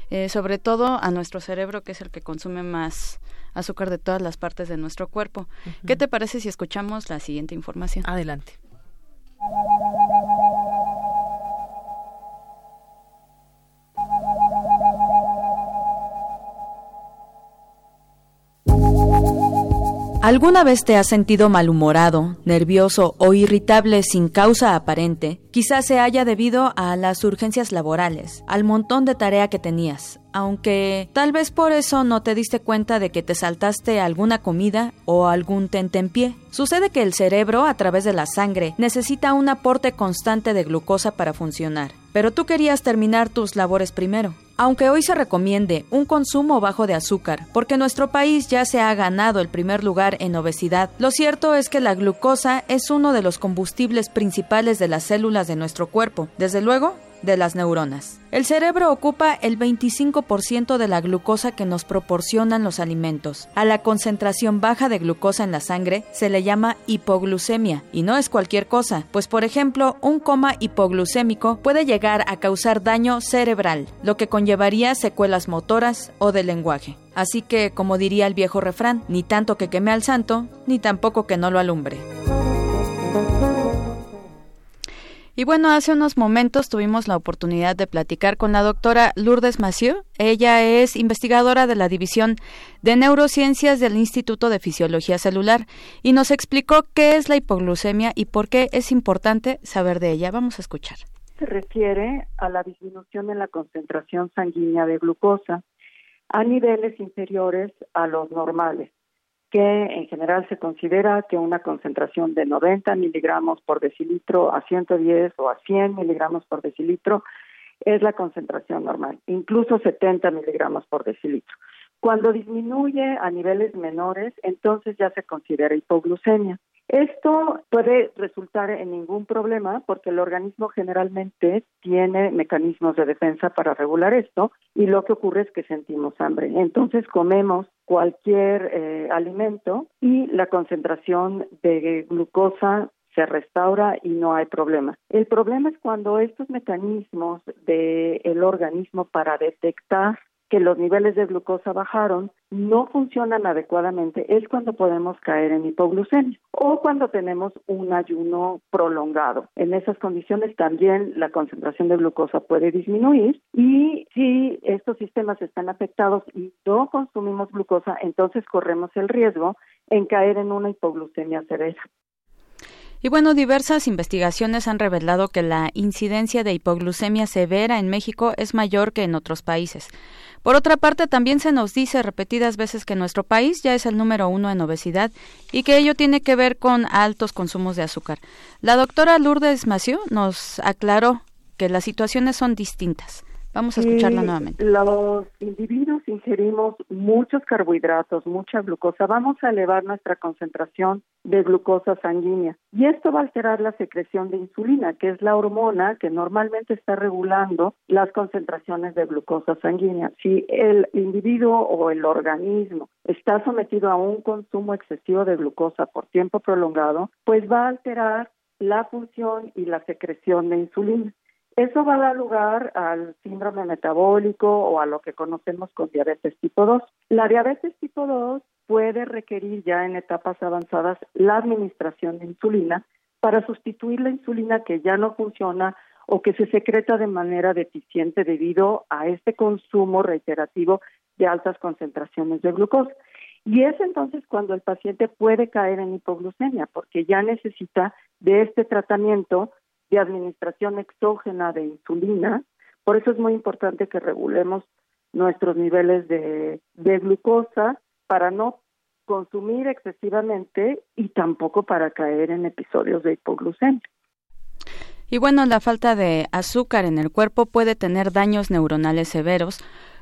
eh, sobre todo a nuestro cerebro, que es el que consume más azúcar de todas las partes de nuestro cuerpo. ¿Qué te parece si escuchamos la siguiente información?
Adelante.
¿Alguna vez te has sentido malhumorado, nervioso o irritable sin causa aparente? Quizás se haya debido a las urgencias laborales, al montón de tarea que tenías, aunque tal vez por eso no te diste cuenta de que te saltaste alguna comida o algún tentempié. Sucede que el cerebro, a través de la sangre, necesita un aporte constante de glucosa para funcionar, pero tú querías terminar tus labores primero. Aunque hoy se recomiende un consumo bajo de azúcar, porque nuestro país ya se ha ganado el primer lugar en obesidad, lo cierto es que la glucosa es uno de los combustibles principales de las células de nuestro cuerpo. Desde luego,
de las neuronas. El cerebro ocupa el 25% de la glucosa que nos proporcionan los alimentos. A la concentración baja de glucosa en la sangre se le llama hipoglucemia y no es cualquier cosa, pues por ejemplo un coma hipoglucémico puede llegar a causar daño cerebral, lo que conllevaría secuelas motoras o de lenguaje. Así que, como diría el viejo refrán, ni tanto que queme al santo, ni tampoco que no lo alumbre. Y bueno, hace unos momentos tuvimos la oportunidad de platicar con la doctora Lourdes Massieu. Ella es investigadora de la División de Neurociencias del Instituto de Fisiología Celular y nos explicó qué es la hipoglucemia y por qué es importante saber de ella. Vamos a escuchar.
Se refiere a la disminución en la concentración sanguínea de glucosa a niveles inferiores a los normales que en general se considera que una concentración de 90 miligramos por decilitro a 110 o a 100 miligramos por decilitro es la concentración normal, incluso 70 miligramos por decilitro. Cuando disminuye a niveles menores, entonces ya se considera hipoglucemia. Esto puede resultar en ningún problema porque el organismo generalmente tiene mecanismos de defensa para regular esto y lo que ocurre es que sentimos hambre. Entonces comemos cualquier eh, alimento y la concentración de glucosa se restaura y no hay problema. El problema es cuando estos mecanismos del organismo para detectar que los niveles de glucosa bajaron, no funcionan adecuadamente, es cuando podemos caer en hipoglucemia o cuando tenemos un ayuno prolongado. En esas condiciones también la concentración de glucosa puede disminuir y si estos sistemas están afectados y no consumimos glucosa, entonces corremos el riesgo en caer en una hipoglucemia severa.
Y bueno, diversas investigaciones han revelado que la incidencia de hipoglucemia severa en México es mayor que en otros países. Por otra parte, también se nos dice repetidas veces que nuestro país ya es el número uno en obesidad y que ello tiene que ver con altos consumos de azúcar. La doctora Lourdes Mació nos aclaró que las situaciones son distintas. Vamos a escucharla nuevamente.
Los individuos ingerimos muchos carbohidratos, mucha glucosa. Vamos a elevar nuestra concentración de glucosa sanguínea. Y esto va a alterar la secreción de insulina, que es la hormona que normalmente está regulando las concentraciones de glucosa sanguínea. Si el individuo o el organismo está sometido a un consumo excesivo de glucosa por tiempo prolongado, pues va a alterar la función y la secreción de insulina. Eso va a dar lugar al síndrome metabólico o a lo que conocemos con diabetes tipo 2. La diabetes tipo 2 puede requerir ya en etapas avanzadas la administración de insulina para sustituir la insulina que ya no funciona o que se secreta de manera deficiente debido a este consumo reiterativo de altas concentraciones de glucosa. Y es entonces cuando el paciente puede caer en hipoglucemia, porque ya necesita de este tratamiento de administración exógena de insulina. Por eso es muy importante que regulemos nuestros niveles de, glucosa para no consumir excesivamente y tampoco para caer en episodios de hipoglucemia.
Y bueno, la falta de azúcar en el cuerpo puede tener daños neuronales severos,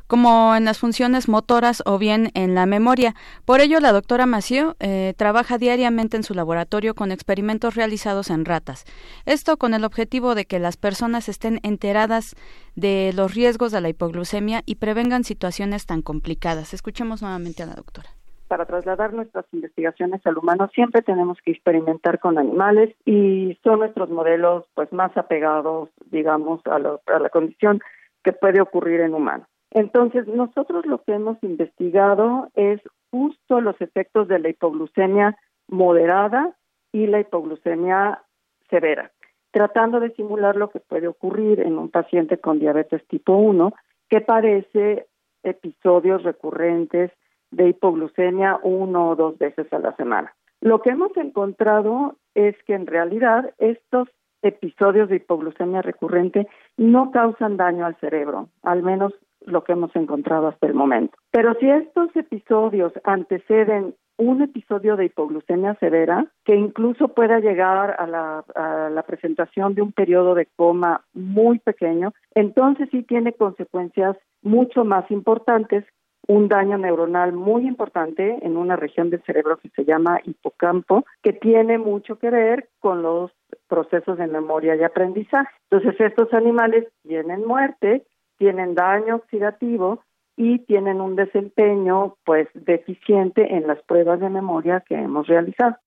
como en las funciones motoras o bien en la memoria. Por ello, la doctora Mació eh, trabaja diariamente en su laboratorio con experimentos realizados en ratas. Esto con el objetivo de que las personas estén enteradas de los riesgos de la hipoglucemia y prevengan situaciones tan complicadas. Escuchemos nuevamente a la doctora
para trasladar nuestras investigaciones al humano siempre tenemos que experimentar con animales y son nuestros modelos pues más apegados digamos a, a la condición que puede ocurrir en humanos. Entonces, nosotros lo que hemos investigado es justo los efectos de la hipoglucemia moderada y la hipoglucemia severa, tratando de simular lo que puede ocurrir en un paciente con diabetes tipo 1 que padece episodios recurrentes de hipoglucemia uno o dos veces a la semana. Lo que hemos encontrado es que en realidad estos episodios de hipoglucemia recurrente no causan daño al cerebro, al menos lo que hemos encontrado hasta el momento. Pero si estos episodios anteceden un episodio de hipoglucemia severa que incluso pueda llegar a la, presentación de un periodo de coma muy pequeño, entonces sí tiene consecuencias mucho más importantes un daño neuronal muy importante en una región del cerebro que se llama hipocampo, que tiene mucho que ver con los procesos de memoria y aprendizaje. Entonces, estos animales tienen muerte, tienen daño oxidativo y tienen un desempeño pues deficiente en las pruebas de memoria que hemos realizado.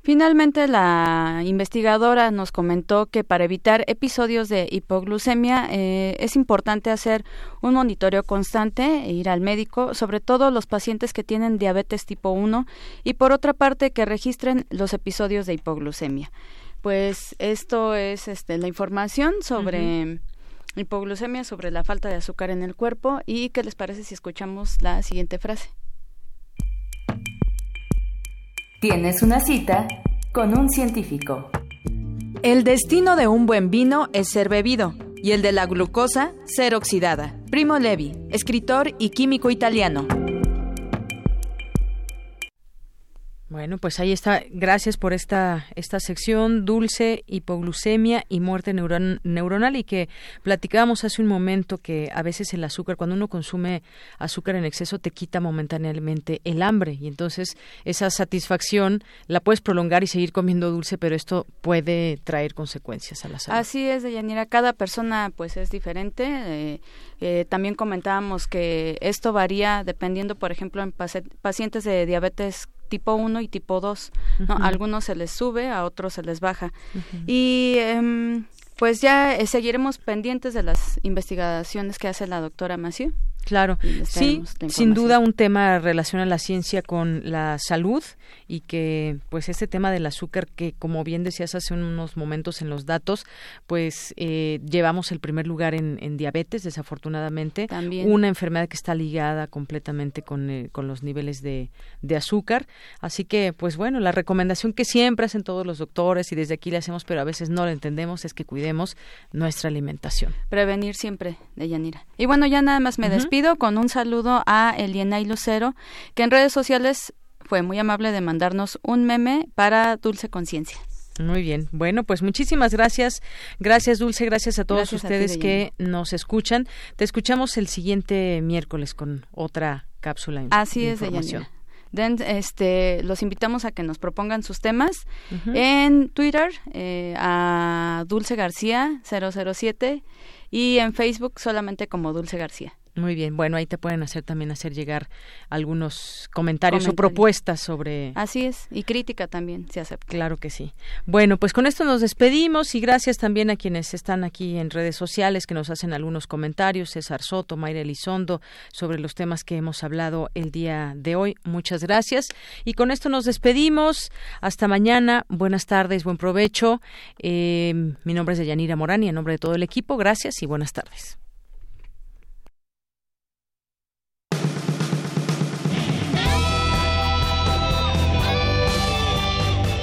Finalmente, la investigadora nos comentó que para evitar episodios de hipoglucemia eh, es importante hacer un monitoreo constante e ir al médico, sobre todo los pacientes que tienen diabetes tipo 1 y por otra parte que registren los episodios de hipoglucemia. Pues esto es este, la información sobre hipoglucemia, sobre la falta de azúcar en el cuerpo y qué les parece si escuchamos la siguiente frase.
Tienes una cita con un científico.
El destino de un buen vino es ser bebido y el de la glucosa ser oxidada. Primo Levi, escritor y químico italiano.
Bueno, pues ahí está. Gracias por esta, esta sección, dulce, hipoglucemia y muerte neuronal y que platicábamos hace un momento que a veces el azúcar, cuando uno consume azúcar en exceso, te quita momentáneamente el hambre y entonces esa satisfacción la puedes prolongar y seguir comiendo dulce, pero esto puede traer consecuencias a la salud.
Así es, Deyanira. Cada persona pues es diferente. Eh, eh, también comentábamos que esto varía dependiendo, por ejemplo, en pacientes de diabetes tipo 1 y tipo 2. ¿no? A algunos se les sube, a otros se les baja. Y em, pues ya eh, seguiremos pendientes de las investigaciones que hace la doctora Maciú.
Claro, sí, sin duda un tema relaciona la ciencia con la salud y que pues este tema del azúcar que como bien decías hace unos momentos en los datos, pues eh, llevamos el primer lugar en, diabetes desafortunadamente,
También.
una enfermedad que está ligada completamente con, eh, con los niveles de, de azúcar, así que pues bueno, la recomendación que siempre hacen todos los doctores y desde aquí le hacemos pero a veces no lo entendemos es que cuidemos nuestra alimentación.
Prevenir siempre, de Yanira. Y bueno, ya nada más me despido con un saludo a Elienay Lucero, que en redes sociales fue muy amable de mandarnos un meme para Dulce Conciencia.
Muy bien. Bueno, pues muchísimas gracias. Gracias, Dulce. Gracias a todos ustedes que nos escuchan. Te escuchamos el siguiente miércoles con otra cápsula.
Así es, información. Den, este, los invitamos a que nos propongan sus temas en Twitter eh, a Dulce García 007 y en Facebook solamente como Dulce García.
Muy bien, bueno, ahí te pueden hacer también hacer llegar algunos comentarios, o propuestas sobre...
Así es, y crítica también se acepta.
Claro que sí. Bueno, pues con esto nos despedimos y gracias también a quienes están aquí en redes sociales que nos hacen algunos comentarios, César Soto, Mayra Elizondo, sobre los temas que hemos hablado el día de hoy. Muchas gracias. Y con esto nos despedimos. Hasta mañana. Buenas tardes, buen provecho. Eh, mi nombre es Deyanira Morán y en nombre de todo el equipo, gracias y buenas tardes.